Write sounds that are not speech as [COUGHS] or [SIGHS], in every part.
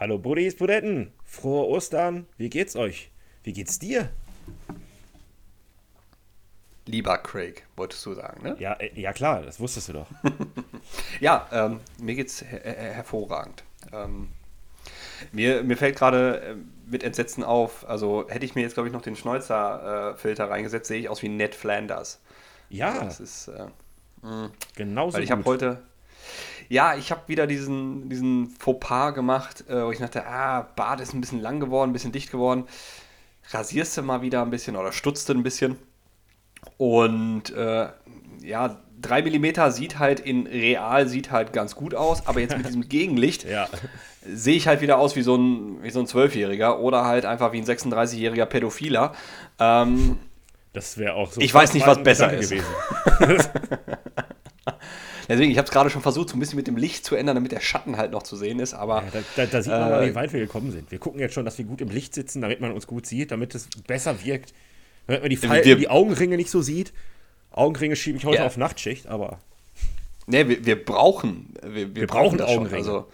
Hallo Buddies, Budetten. Frohe Ostern. Wie geht's euch? Wie geht's dir? Lieber Craig, wolltest du sagen, ne? Ja, äh, ja klar, das wusstest du doch. [LAUGHS] ja, ähm, mir geht's her hervorragend. Ähm, mir, mir fällt gerade äh, mit Entsetzen auf, also hätte ich mir jetzt, glaube ich, noch den Schnäuzer-Filter äh, reingesetzt, sehe ich aus wie Ned Flanders. Ja. Also das ist. Äh, Genauso. Weil ich habe heute. Ja, ich habe wieder diesen, diesen Fauxpas gemacht, äh, wo ich dachte, ah, Bart ist ein bisschen lang geworden, ein bisschen dicht geworden. Rasierst du mal wieder ein bisschen oder stutzt du ein bisschen. Und äh, ja, 3 mm sieht halt in real sieht halt ganz gut aus, aber jetzt mit diesem [LAUGHS] Gegenlicht Ja. sehe ich halt wieder aus wie so ein, wie so ein 12-Jähriger oder halt einfach wie ein 36-jähriger Pädophiler. Ähm, Das wäre auch so. Ich weiß nicht, was besser ist. [LAUGHS] [LAUGHS] deswegen, ich habe es gerade schon versucht, so ein bisschen mit dem Licht zu ändern, damit der Schatten halt noch zu sehen ist, aber Ja, da, da, da sieht man mal, Äh, wie weit wir gekommen sind. Wir gucken jetzt schon, dass wir gut im Licht sitzen, damit man uns gut sieht, damit es besser wirkt. Damit man die, Falten, wir- die Augenringe nicht so sieht. Augenringe schiebe ich heute Ja. auf Nachtschicht, aber Nee, wir, wir brauchen. Wir, Wir brauchen schon. Augenringe. Also,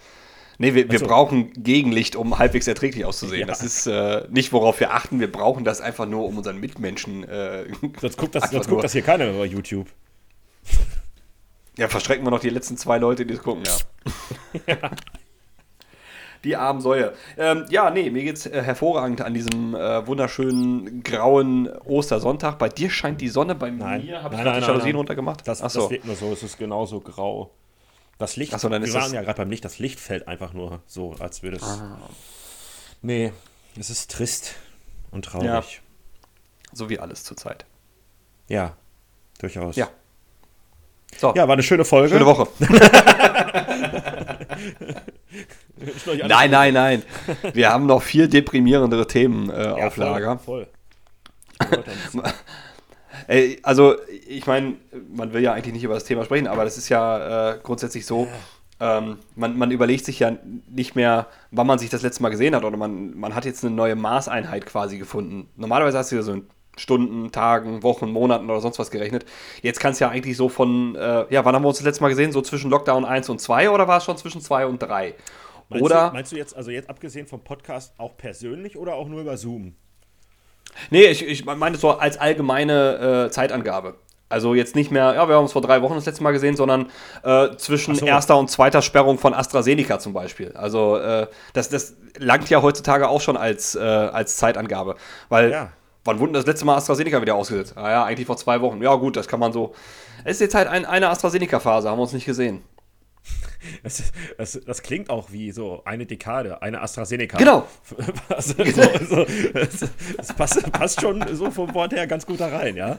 nee, wir, wir so. brauchen Gegenlicht, um halbwegs erträglich auszusehen. Ja. Das ist äh, nicht, worauf wir achten. Wir brauchen das einfach nur, um unseren Mitmenschen. Äh, sonst guckt das, sonst guckt das hier keiner über YouTube. Ja, verschrecken wir noch die letzten zwei Leute, die es gucken, [LAUGHS] ja. Die armen Säue. Ähm, ja, nee, mir geht's äh, hervorragend an diesem äh, wunderschönen grauen Ostersonntag. Bei dir scheint die Sonne, bei Nein. mir habe ich Nein, die nein, Jalousien runtergemacht. Das, Ach so. das wirkt nur so, es ist genauso grau. Das Licht, Ach so, dann wir ist waren das- ja gerade beim Licht, das Licht fällt einfach nur so, als würde es. Ah. Nee, es ist trist und traurig. So wie alles zurzeit. Ja, durchaus. Ja. So, Ja, war eine schöne Folge. schöne Woche. Nein, nein, nein. Wir haben noch viel deprimierendere Themen äh, Ja, auf Lager. Voll. voll. [LAUGHS] Ey, also, ich meine, man will ja eigentlich nicht über das Thema sprechen, aber das ist ja äh, grundsätzlich so, ähm, man, man überlegt sich ja nicht mehr, wann man sich das letzte Mal gesehen hat, oder man, man hat jetzt eine neue Maßeinheit quasi gefunden. Normalerweise hast du ja so in Stunden, Tagen, Wochen, Monaten oder sonst was gerechnet. Jetzt kann es ja eigentlich so von, äh, ja, wann haben wir uns das letzte Mal gesehen? So zwischen Lockdown 1 und 2 oder war es schon zwischen 2 und 3? Meinst Oder, Du, meinst du jetzt, also jetzt abgesehen vom Podcast, auch persönlich oder auch nur über Zoom? Nee, ich, ich meine so als allgemeine äh, Zeitangabe. Also jetzt nicht mehr, ja, wir haben uns vor drei Wochen das letzte Mal gesehen, sondern äh, zwischen so. erster und zweiter Sperrung von AstraZeneca zum Beispiel. Also äh, das, das langt ja heutzutage auch schon als, äh, als Zeitangabe. Weil, Ja. Wann wurde das letzte Mal AstraZeneca wieder ausgesetzt? Ah ja, eigentlich vor zwei Wochen. Ja gut, das kann man so. Es ist jetzt halt ein, eine AstraZeneca-Phase, haben wir uns nicht gesehen. [LAUGHS] Das, ist- das, das klingt auch wie so eine Dekade, eine AstraZeneca. Genau. [LAUGHS] Also, so, so, das, das passt, passt schon so vom Wort her ganz gut da rein, ja?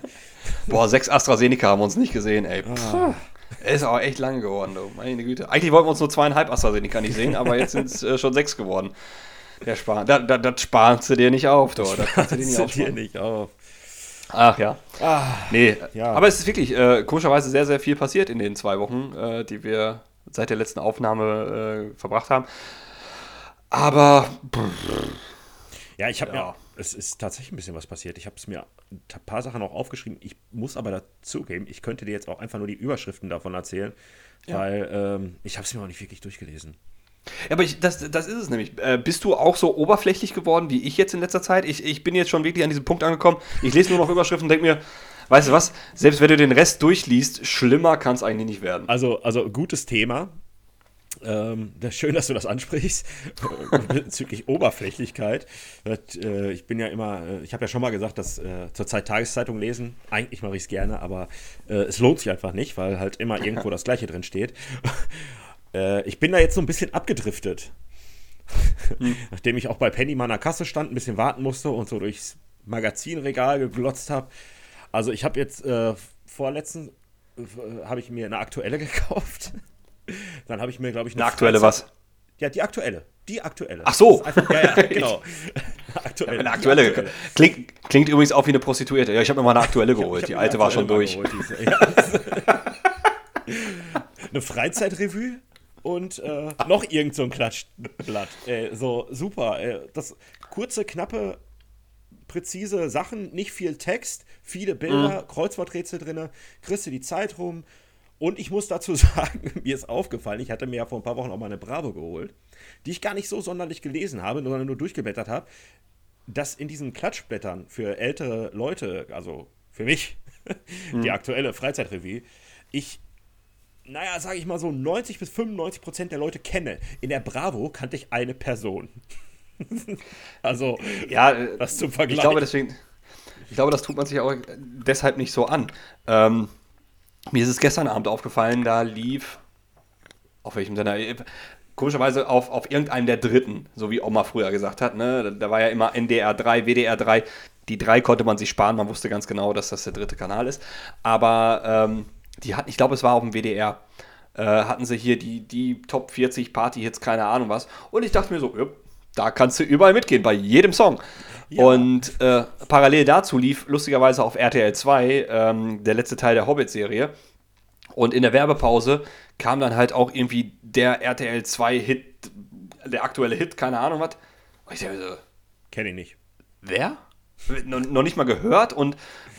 Boah, sechs AstraZeneca haben wir uns nicht gesehen, ey. Puh. Ist auch echt lange geworden, du. Meine Güte. Eigentlich wollten wir uns nur zweieinhalb AstraZeneca nicht sehen, aber jetzt sind es äh, schon sechs geworden. Der Spar da, da, das sparst du dir nicht auf, du. Das kannst du dir nicht dir nicht auf. Ach ja. nee, ja. aber es ist wirklich äh, komischerweise sehr, sehr viel passiert in den zwei Wochen, äh, die wir seit der letzten Aufnahme äh, verbracht haben. Aber Ja, ich habe Ja. mir, es ist tatsächlich ein bisschen was passiert. Ich habe es mir ein paar Sachen auch aufgeschrieben. Ich muss aber dazugeben, ich könnte dir jetzt auch einfach nur die Überschriften davon erzählen, weil ähm, ich habe es mir auch nicht wirklich durchgelesen. Ja, aber ich, das, das ist es nämlich. Äh, bist du auch so oberflächlich geworden wie ich jetzt in letzter Zeit? Ich, ich bin jetzt schon wirklich an diesem Punkt angekommen. Ich lese nur noch Überschriften und denke mir, weißt du was, selbst wenn du den Rest durchliest, schlimmer kann es eigentlich nicht werden. Also, also gutes Thema. Ähm, das, schön, dass du das ansprichst, [LAUGHS] bezüglich Oberflächlichkeit. Äh, ich bin ja immer, äh, ich habe ja schon mal gesagt, dass äh, zurzeit Tageszeitung lesen, eigentlich mache ich es gerne, aber äh, es lohnt sich einfach nicht, weil halt immer irgendwo [LAUGHS] das Gleiche drin steht. Äh, ich bin da jetzt so ein bisschen abgedriftet. [LAUGHS] Nachdem ich auch bei Penny mal an der Kasse stand, ein bisschen warten musste und so durchs Magazinregal geglotzt habe. Also ich habe jetzt äh, vorletzten äh, habe ich mir eine aktuelle [LAUGHS] gekauft. Dann habe ich mir, glaube ich, Eine aktuelle Freizeit- was? Ja, die aktuelle. Die aktuelle. Ach so. Einfach, ja, ja, [LAUGHS] genau. aktuelle. Eine die aktuelle. Klingt, klingt übrigens auch wie eine Prostituierte. Ja, ich habe mir mal eine aktuelle geholt. Die alte war schon aktuelle durch. geholt, eine Freizeitrevue und äh, noch irgend so ein Klatschblatt. Äh, so super. Äh, das kurze, knappe, präzise Sachen, nicht viel Text, viele Bilder, Mhm. Kreuzworträtsel drin, kriegst du die Zeit rum. Und ich muss dazu [LAUGHS] sagen, mir ist aufgefallen, ich hatte mir ja vor ein paar Wochen auch mal eine Bravo geholt. die ich gar nicht so sonderlich gelesen habe, sondern nur durchgeblättert habe, dass in diesen Klatschblättern für ältere Leute, also für mich, [LAUGHS] die mhm. aktuelle Freizeitrevue, ich, naja, sage ich mal so, 90 bis 95 Prozent der Leute kenne. In der Bravo kannte ich eine Person. [LAUGHS] also, ja, das zum Vergleich. Ich glaube, deswegen, ich glaube, das tut man sich auch deshalb nicht so an. Ähm, mir ist es gestern Abend aufgefallen, da lief, auf welchem Sender, komischerweise auf, auf irgendeinem der dritten, so wie Oma früher gesagt hat. Ne? Da, da war ja immer NDR 3, WDR 3. Die drei konnte man sich sparen, man wusste ganz genau, dass das der dritte Kanal ist. Aber ähm, die hatten, ich glaube, es war auf dem WDR, äh, hatten sie hier die, die Top 40 Party-Hits, keine Ahnung was. Und ich dachte mir so, ja, da kannst du überall mitgehen, bei jedem Song. Ja. Und äh, parallel dazu lief lustigerweise auf RTL 2 ähm, der letzte Teil der Hobbit-Serie. Und in der Werbepause kam dann halt auch irgendwie der RTL 2 Hit, der aktuelle Hit, keine Ahnung was. Und ich dachte so, kenne ich nicht. Wer? No, noch nicht mal gehört und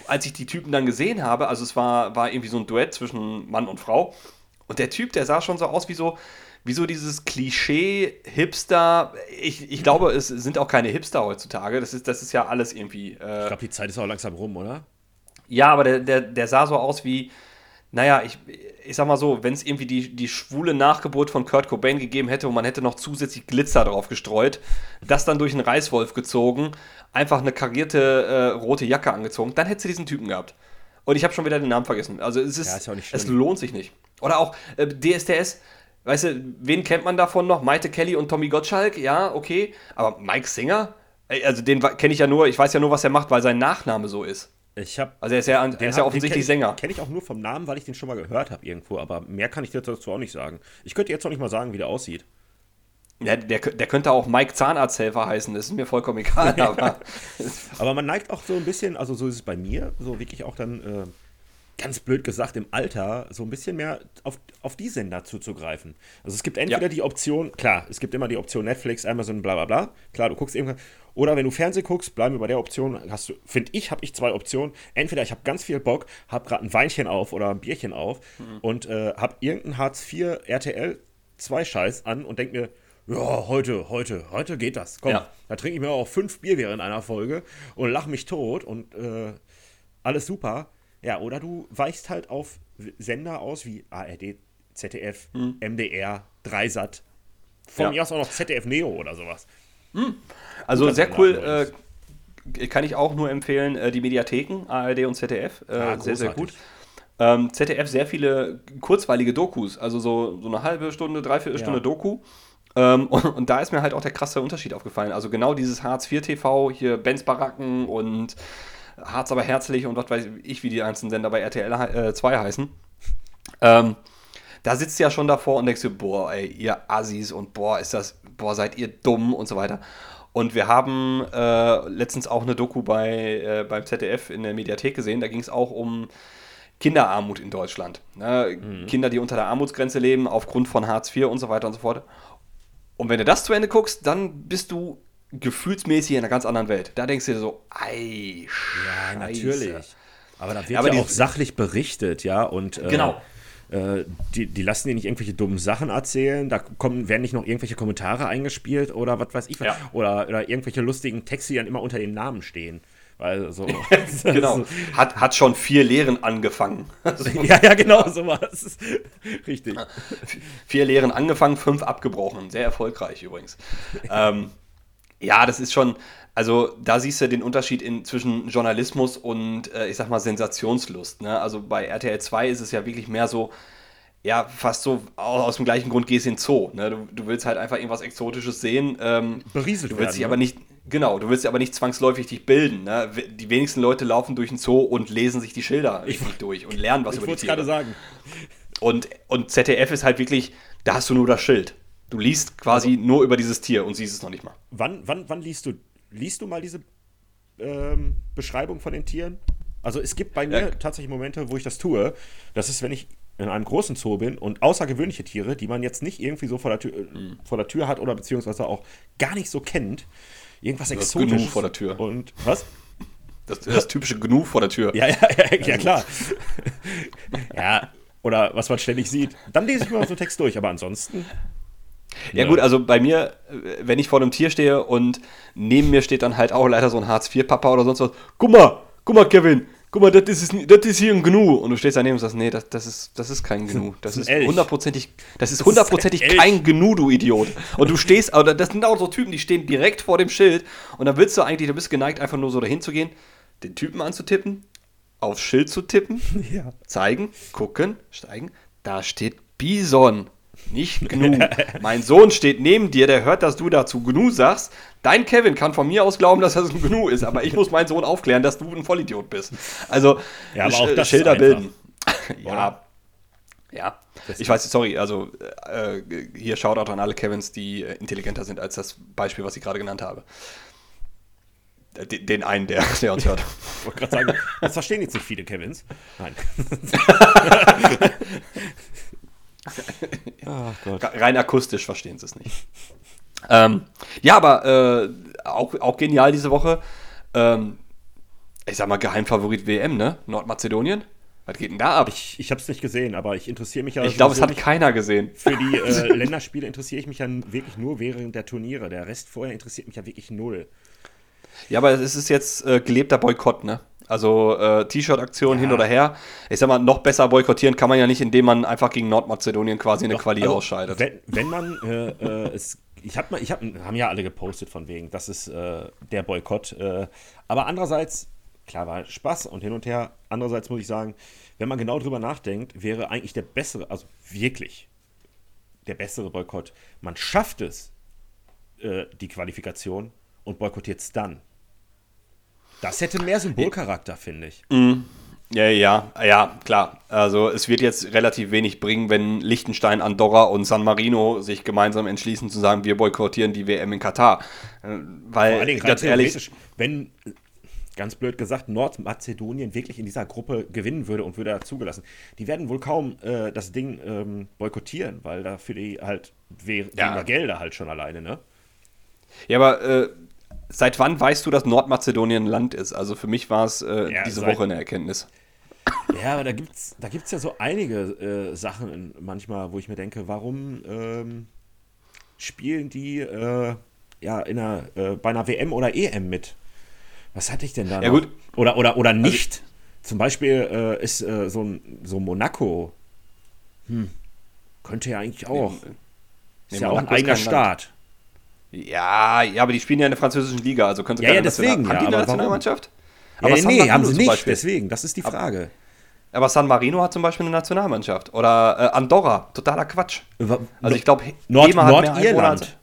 als ich die Typen dann gesehen habe, also es war, war irgendwie so ein Duett zwischen Mann und Frau und der Typ, der sah schon so aus wie so, wie so dieses Klischee-Hipster. Ich, ich glaube, es sind auch keine Hipster heutzutage. Das ist, das ist ja alles irgendwie. Äh, ich glaube, die Zeit ist auch langsam rum, oder? Ja, aber der, der, der sah so aus wie, naja, ich, ich sag mal so, wenn es irgendwie die, die schwule Nachgeburt von Kurt Cobain gegeben hätte und man hätte noch zusätzlich Glitzer drauf gestreut, das dann durch einen Reißwolf gezogen, einfach eine karierte äh, rote Jacke angezogen, dann hätte sie diesen Typen gehabt. Und ich habe schon wieder den Namen vergessen. Also es ist, ja, ist es lohnt sich nicht. Oder auch äh, DSDS, weißt du, wen kennt man davon noch? Maite Kelly und Tommy Gottschalk, ja, okay. Aber Mike Singer? Also den kenne ich ja nur, ich weiß ja nur, was er macht, weil sein Nachname so ist. Ich habe. Also er ist ja, er ist ja offensichtlich kenn Sänger. Kenne ich auch nur vom Namen, weil ich den schon mal gehört habe irgendwo, aber mehr kann ich dir dazu auch nicht sagen. Ich könnte jetzt noch nicht mal sagen, wie der aussieht. Ja, der, der könnte auch Mike Zahnarzthelfer heißen, das ist mir vollkommen egal. [LAUGHS] aber, aber man neigt auch so ein bisschen, also so ist es bei mir, so wirklich auch dann. Äh, ganz blöd gesagt, im Alter so ein bisschen mehr auf, auf die Sender zuzugreifen. Also es gibt entweder ja. die Option, klar, es gibt immer die Option Netflix, Amazon, bla bla bla. Klar, du guckst irgendwann. Oder wenn du Fernsehen guckst, bleiben wir bei der Option, hast du, finde ich, habe ich zwei Optionen. Entweder ich habe ganz viel Bock, habe gerade ein Weinchen auf oder ein Bierchen auf mhm. und äh, habe irgendeinen Hartz IV RTL 2 Scheiß an und denke mir, ja, heute, heute, heute geht das. Komm, ja. da trinke ich mir auch fünf Bier während einer Folge und lache mich tot und äh, alles super. Ja, oder du weichst halt auf Sender aus wie ARD, ZDF, hm. MDR, Dreisat. Von ja. mir aus auch noch ZDF Neo oder sowas. Hm. Also sehr cool. Äh, kann ich auch nur empfehlen, äh, die Mediatheken, ARD und ZDF. Äh, ah, sehr, sehr gut. Ähm, ZDF sehr viele kurzweilige Dokus, also so, so eine halbe Stunde, dreiviertel Stunde ja. Doku. Ähm, [LAUGHS] und, und, da ist mir halt auch der krasse Unterschied aufgefallen. Also genau dieses Hartz IV TV, hier Benz Baracken und Harz aber herzlich und was weiß ich, wie die einzelnen Sender bei RTL äh, 2 heißen. Ähm, da sitzt du ja schon davor und denkst dir, boah, ey, ihr Assis und boah, ist das, boah, seid ihr dumm und so weiter. Und wir haben äh, letztens auch eine Doku bei, äh, beim ZDF in der Mediathek gesehen, da ging es auch um Kinderarmut in Deutschland. Ne? Mhm. Kinder, die unter der Armutsgrenze leben, aufgrund von Hartz IV und so weiter und so fort. Und wenn du das zu Ende guckst, dann bist du gefühlsmäßig in einer ganz anderen Welt. Da denkst du dir so, ei, Ja, natürlich. Aber da wird ja, aber ja auch sachlich berichtet, ja, und äh, genau. Äh, die, die lassen dir nicht irgendwelche dummen Sachen erzählen, da kommen, werden nicht noch irgendwelche Kommentare eingespielt oder was weiß ich, ja. oder, oder irgendwelche lustigen Texte, die dann immer unter den Namen stehen. Weil so. [LAUGHS] [LAUGHS] genau. Hat, hat schon vier Lehren angefangen. [LAUGHS] ja, ja, genau, sowas. Richtig. Vier Lehren angefangen, fünf abgebrochen. Sehr erfolgreich übrigens. ähm, ja, das ist schon, also da siehst du den Unterschied in, zwischen Journalismus und, äh, ich sag mal, Sensationslust. Ne? Also bei RTL 2 ist es ja wirklich mehr so, ja, fast so aus dem gleichen Grund gehst du in den Zoo. Ne? Du, du willst halt einfach irgendwas Exotisches sehen. Ähm, Berieselt du willst dich ne? aber nicht, genau, du willst dich aber nicht zwangsläufig dich bilden. Ne? Die wenigsten Leute laufen durch den Zoo und lesen sich die Schilder ich, durch und lernen was ich über die Tiere. Ich gerade sagen. Und, und ZDF ist halt wirklich, da hast du nur das Schild. Du liest quasi also, nur über dieses Tier und siehst es noch nicht mal. Wann, wann, wann liest du? Liest du mal diese ähm, Beschreibung von den Tieren? Also es gibt bei mir ja. tatsächlich Momente, wo ich das tue. Das ist, wenn ich in einem großen Zoo bin und außergewöhnliche Tiere, die man jetzt nicht irgendwie so vor der Tür, mhm. vor der Tür hat oder beziehungsweise auch gar nicht so kennt. Irgendwas das Exotisches. Gnu vor der Tür. Und was? Das, das typische Gnu vor der Tür. Ja, ja, ja, ja klar. [LAUGHS] ja, oder was man ständig sieht. Dann lese ich mal so einen Text durch, aber ansonsten Ja, gut, also bei mir, äh, wenn ich vor einem Tier stehe und neben mir steht dann halt auch leider so ein Hartz-IV-Papa oder sonst was. Guck mal, guck mal, Kevin, guck mal, das ist, das ist hier ein Gnu. Und du stehst daneben und sagst, nee, das, das, ist, das ist kein Gnu. [LAUGHS] Das, ist hundertprozentig, das ist hundertprozentig kein Gnu, du Idiot. Und du stehst, aber das sind auch so Typen, die stehen direkt vor dem Schild. Und dann willst du eigentlich, du bist geneigt, einfach nur so dahin zu gehen, den Typen anzutippen, aufs Schild zu tippen, [LAUGHS] Ja. zeigen, gucken, steigen. Da steht Bison, nicht Gnu. mein Sohn steht neben dir, der hört, dass du dazu Gnu sagst. Dein Kevin kann von mir aus glauben, dass das ein Gnu ist, aber ich muss meinen Sohn aufklären, dass du ein Vollidiot bist. Also Ja, aber auch Sch- das Schilder bilden. [LAUGHS] ja. Ja. Ich weiß, sorry, also äh, hier Shoutout an alle Kevins, die äh, intelligenter sind als das Beispiel, was ich gerade genannt habe. Äh, Den, den einen, der, der uns hört. [LAUGHS] Ich wollte gerade sagen, das verstehen jetzt nicht viele Kevins. Nein. [LAUGHS] Ach Gott. Rein akustisch verstehen sie es nicht. ähm, ja, aber äh, auch, auch genial diese Woche. Ähm, ich sag mal, Geheimfavorit WM, ne? Nordmazedonien. Was geht denn da ab? Ich, Ich, ich habe es nicht gesehen, aber ich interessiere mich ja. glaube, es hat keiner gesehen. Für die äh, [LAUGHS] Länderspiele interessiere ich mich ja wirklich nur während der Turniere. Der Rest vorher interessiert mich ja wirklich null. Ja, aber es ist jetzt äh, gelebter Boykott, ne? Also äh, T-Shirt-Aktion Ja. hin oder her. Ich sag mal, noch besser boykottieren kann man ja nicht, indem man einfach gegen Nordmazedonien quasi eine Doch, Quali also, ausscheidet. Wenn, wenn man äh, äh, es. Ich habe mal, ich hab, haben ja alle gepostet von wegen, das ist äh, der Boykott. Äh, aber andererseits, klar war Spaß und hin und her. Andererseits muss ich sagen, wenn man genau drüber nachdenkt, wäre eigentlich der bessere, also wirklich der bessere Boykott. Man schafft es, äh, die Qualifikation und boykottiert es dann. Das hätte mehr Symbolcharakter, finde ich. Ja, ja, ja, klar. Also es wird jetzt relativ wenig bringen, wenn Liechtenstein, Andorra und San Marino sich gemeinsam entschließen zu sagen, wir boykottieren die WM in Katar. Äh, Weil, Vor allen Dingen ganz ehrlich, wenn, ganz blöd gesagt, Nordmazedonien wirklich in dieser Gruppe gewinnen würde und würde da zugelassen, die werden wohl kaum äh, das Ding ähm, boykottieren, weil dafür die halt we Ja. weniger Gelder halt schon alleine, ne? ja, aber äh, seit wann weißt du, dass Nordmazedonien ein Land ist? Also für mich war es äh, Ja, diese Woche eine Erkenntnis. Ja, aber da gibt's, da gibt's ja so einige äh, Sachen manchmal, wo ich mir denke, warum ähm, spielen die äh, ja in einer, äh, bei einer WM oder EM mit? Was hatte ich denn da Ja, noch? gut. Oder, oder, oder nicht? Zum Beispiel äh, ist äh, so, ein, so Monaco. Hm. Könnte ja eigentlich auch. Nee, ist nee, ja auch ein Monaco eigener. Staat. Ja, ja, aber die spielen ja in der französischen Liga, also können sie Ja, keine ja, deswegen, National- Haben ja, die eine aber? Nationalmannschaft? Ja, San nee, Marino haben sie nicht. Deswegen, das ist die Frage. Aber San Marino hat zum Beispiel eine Nationalmannschaft. Oder äh, Andorra, totaler Quatsch. Also ich glaube, Nord Nordirland.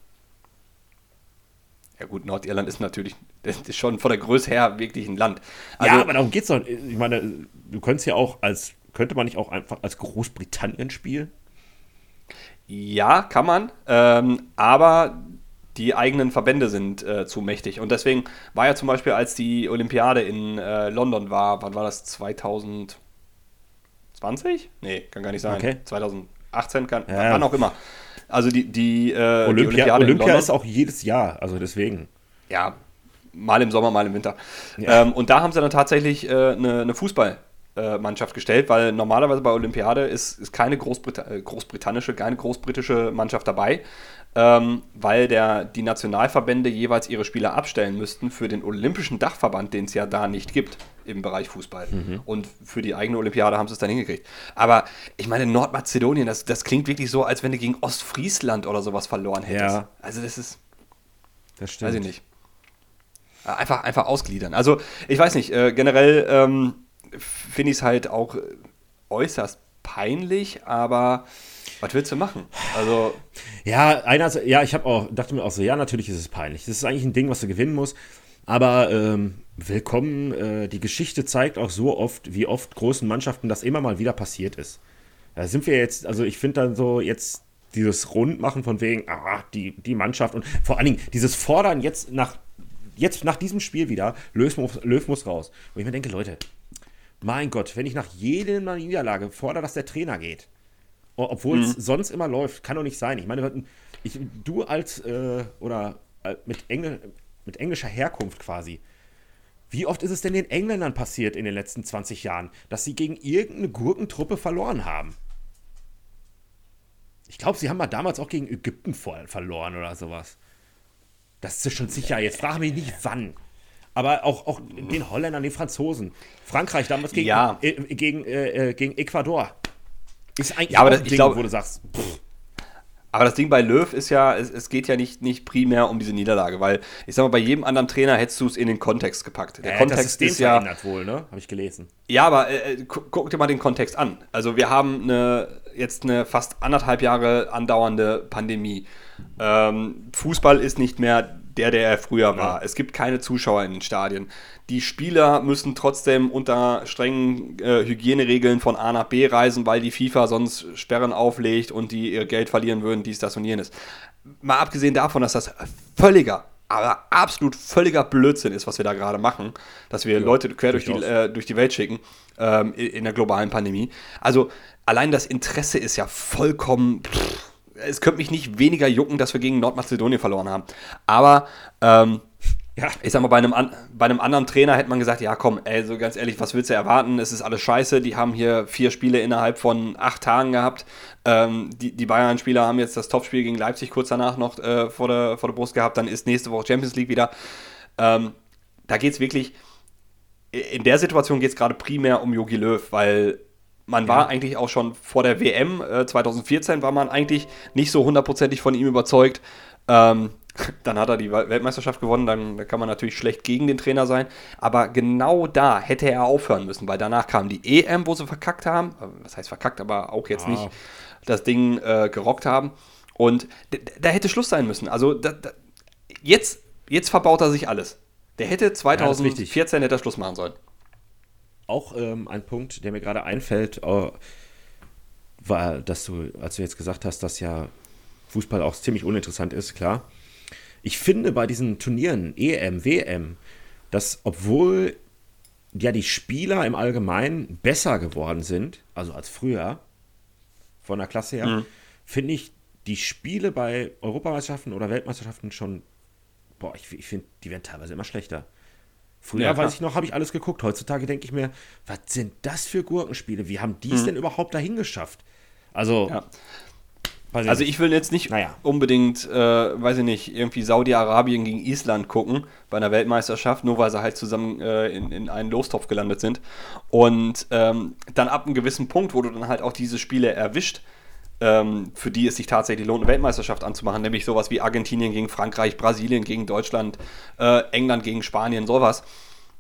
Ja gut, Nordirland ist natürlich das ist schon von der Größe her wirklich ein Land. Also, ja, aber darum geht's doch. Ich meine, du könntest ja auch als, könnte man nicht auch einfach als Großbritannien spielen? ja, kann man. Ähm, aber die eigenen Verbände sind äh, zu mächtig. Und deswegen war ja zum Beispiel, als die Olympiade in äh, London war, wann war das? 2020? Nee, kann gar nicht sein. Okay. 2018, kann, Ja. wann auch immer. Also die, die, äh, die Olympia, Olympiade in Olympia London. ist auch jedes Jahr, also deswegen. ja, mal im Sommer, mal im Winter. Ja. Ähm, und da haben sie dann tatsächlich äh, eine, eine Fußballmannschaft gestellt, weil normalerweise bei Olympiade ist, ist keine Großbrita äh, großbritannische, keine großbritische Mannschaft dabei, ähm, weil der, die Nationalverbände jeweils ihre Spieler abstellen müssten für den olympischen Dachverband, den es ja da nicht gibt im Bereich Fußball. Und für die eigene Olympiade haben sie es dann hingekriegt. Aber ich meine, Nordmazedonien, das, das klingt wirklich so, als wenn du gegen Ostfriesland oder sowas verloren hättest. Ja. Also das ist, Das stimmt. Weiß ich nicht. Einfach, einfach ausgliedern. Also, ich weiß nicht, äh, generell ähm, finde ich es halt auch äußerst peinlich, aber was willst du machen? Also, Ja, einerseits, ja, ich habe auch, dachte mir auch so, ja, natürlich ist es peinlich. Das ist eigentlich ein Ding, was du gewinnen musst. Aber ähm, willkommen, äh, die Geschichte zeigt auch so oft, wie oft großen Mannschaften das immer mal wieder passiert ist. Da sind wir jetzt, also ich finde dann so jetzt dieses Rundmachen von wegen, ah, die, die Mannschaft und vor allen Dingen dieses Fordern jetzt nach, jetzt nach diesem Spiel wieder, Löw muss, Löw muss raus. Wo ich mir denke, Leute, mein Gott, wenn ich nach jeder Niederlage fordere, dass der Trainer geht, Obwohl es sonst immer läuft, kann doch nicht sein. Ich meine, ich, du als, äh, oder äh, mit, Engl mit englischer Herkunft quasi, wie oft ist es denn den Engländern passiert in den letzten 20 Jahren, dass sie gegen irgendeine Gurkentruppe verloren haben? Ich glaube, sie haben mal damals auch gegen Ägypten verloren oder sowas. Das ist schon sicher. Jetzt frage mich nicht, wann. Aber auch, auch den Holländern, den Franzosen. Frankreich damals gegen, ja. äh, gegen, äh gegen Ecuador. Ist eigentlich ja, aber das, ein Ding, glaub, wo du sagst, pff. Aber das Ding bei Löw ist ja, es, es, geht ja nicht, nicht primär um diese Niederlage, weil ich sag mal, bei jedem anderen Trainer hättest du es in den Kontext gepackt. Der äh, Kontext das System ist ja verändert wohl, ne? Habe ich gelesen. Ja, aber äh, äh guck dir mal den Kontext an. Also wir haben eine, jetzt eine fast anderthalb Jahre andauernde Pandemie. Ähm, Fußball ist nicht mehr der, der er früher war. Ja. Es gibt keine Zuschauer in den Stadien. Die Spieler müssen trotzdem unter strengen äh, Hygieneregeln von A nach B reisen, weil die FIFA sonst Sperren auflegt und die ihr Geld verlieren würden, dies, das und jenes. Mal abgesehen davon, dass das völliger, aber absolut völliger Blödsinn ist, was wir da gerade machen, dass wir ja, Leute quer durch die, äh, durch die Welt schicken ähm, in der globalen Pandemie. Also allein das Interesse ist ja vollkommen. Pff, es könnte mich nicht weniger jucken, dass wir gegen Nordmazedonien verloren haben. Aber ähm, ja. ich sag mal, bei einem, bei einem anderen Trainer hätte man gesagt, ja komm, ey, so ganz ehrlich, was willst du erwarten? Es ist alles scheiße. Die haben hier vier Spiele innerhalb von acht Tagen gehabt. Ähm, die, die Bayern-Spieler haben jetzt das Topspiel gegen Leipzig kurz danach noch äh, vor, der, vor der Brust gehabt. Dann ist nächste Woche Champions League wieder. Ähm, da geht es wirklich, in der Situation geht es gerade primär um Jogi Löw, weil man war eigentlich auch schon vor der WM äh, 2014 war man eigentlich nicht so hundertprozentig von ihm überzeugt. Ähm, [LAUGHS] dann hat er die Weltmeisterschaft gewonnen, dann, kann man natürlich schlecht gegen den Trainer sein. Aber genau da hätte er aufhören müssen, weil danach kam die EM, wo sie verkackt haben. Äh, was heißt verkackt, aber auch jetzt ah. nicht das Ding äh, gerockt haben. Und da hätte Schluss sein müssen. Also da, da, jetzt, jetzt verbaut er sich alles. Der hätte 2014 ja, hätte er Schluss machen sollen auch ähm, ein Punkt, der mir gerade einfällt, äh, war, dass du, als du jetzt gesagt hast, dass ja Fußball auch ziemlich uninteressant ist, klar. Ich finde bei diesen Turnieren, EM, WM, dass obwohl ja die Spieler im Allgemeinen besser geworden sind, also als früher, von der Klasse her, mhm. finde ich die Spiele bei Europameisterschaften oder Weltmeisterschaften schon, boah, ich, ich finde, die werden teilweise immer schlechter. Früher, ja, weiß ich noch, habe ich alles geguckt. Heutzutage denke ich mir, was sind das für Gurkenspiele? Wie haben die es mhm. denn überhaupt dahin geschafft? Also, ja. Also ich will jetzt nicht naja. unbedingt, äh, weiß ich nicht, irgendwie Saudi-Arabien gegen Island gucken bei einer Weltmeisterschaft, nur weil sie halt zusammen äh, in, in einen Lostopf gelandet sind. Und ähm, dann ab einem gewissen Punkt, wo du dann halt auch diese Spiele erwischt, für die es sich tatsächlich lohnt, eine Weltmeisterschaft anzumachen, nämlich sowas wie Argentinien gegen Frankreich, Brasilien gegen Deutschland, äh, England gegen Spanien, sowas.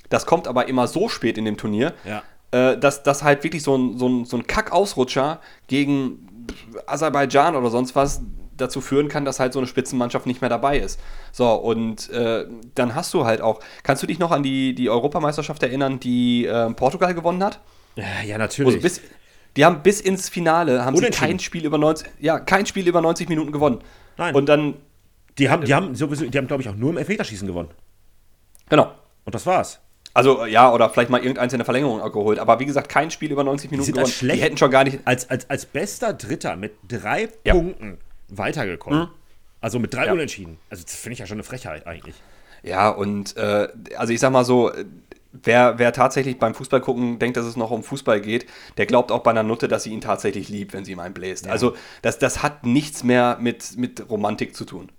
Das kommt aber immer so spät in dem Turnier, ja. äh, dass das halt wirklich so ein, so ein, so ein Kack-Ausrutscher gegen Aserbaidschan oder sonst was dazu führen kann, dass halt so eine Spitzenmannschaft nicht mehr dabei ist. So, und äh, dann hast du halt auch, kannst du dich noch an die, die Europameisterschaft erinnern, die äh, Portugal gewonnen hat? Ja, ja natürlich. Bis, die haben bis ins Finale haben sie kein Spiel über 90, ja, kein Spiel über 90 Minuten gewonnen. Nein. Und dann. Die haben, die haben sowieso, die haben, glaube ich, auch nur im Elfmeterschießen gewonnen. Genau. Und das war's. Also ja, oder vielleicht mal irgendeins in der Verlängerung geholt. Aber wie gesagt, kein Spiel über 90 Minuten die gewonnen. Schlecht, die hätten schon gar nicht. Als, als, als bester Dritter mit drei ja. Punkten weitergekommen. Mhm. Also mit drei ja. Unentschieden. Also das finde ich ja schon eine Frechheit eigentlich. Ja, und äh, also ich sag mal so, wer, wer tatsächlich beim Fußball gucken denkt, dass es noch um Fußball geht, der glaubt auch bei einer Nutte, dass sie ihn tatsächlich liebt, wenn sie ihm einen bläst. Ja. Also das, das hat nichts mehr mit, mit Romantik zu tun.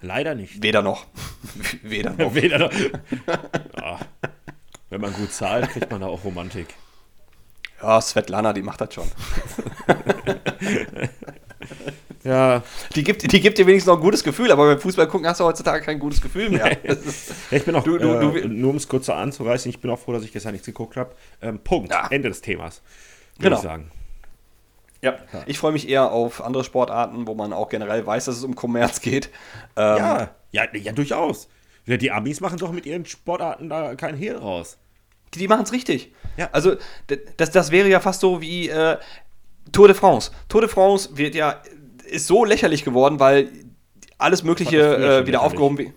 Leider nicht. Weder noch. [LAUGHS] Weder noch. Weder noch. Ja. [LAUGHS] Wenn man gut zahlt, kriegt man da auch Romantik. Ja, Svetlana, die macht das schon. [LAUGHS] Ja. Die gibt, die gibt dir wenigstens noch ein gutes Gefühl, aber beim Fußball gucken hast du heutzutage kein gutes Gefühl mehr. [LAUGHS] ja, ich bin auch, du, du, du, äh, nur um es kurz anzureißen, ich bin auch froh, dass ich gestern nichts geguckt habe. Ähm, Punkt. Ja. Ende des Themas. Würde genau. ich sagen. Ja, ja. ich freue mich eher auf andere Sportarten, wo man auch generell weiß, dass es um Kommerz geht. Ähm, ja, ja, ja, durchaus. Die Amis machen doch mit ihren Sportarten da keinen Hehl raus. Die, die machen es richtig. Ja. Also, das, das wäre ja fast so wie äh, Tour de France. Tour de France wird ja ist so lächerlich geworden, weil alles Mögliche äh, wieder aufgehoben wird.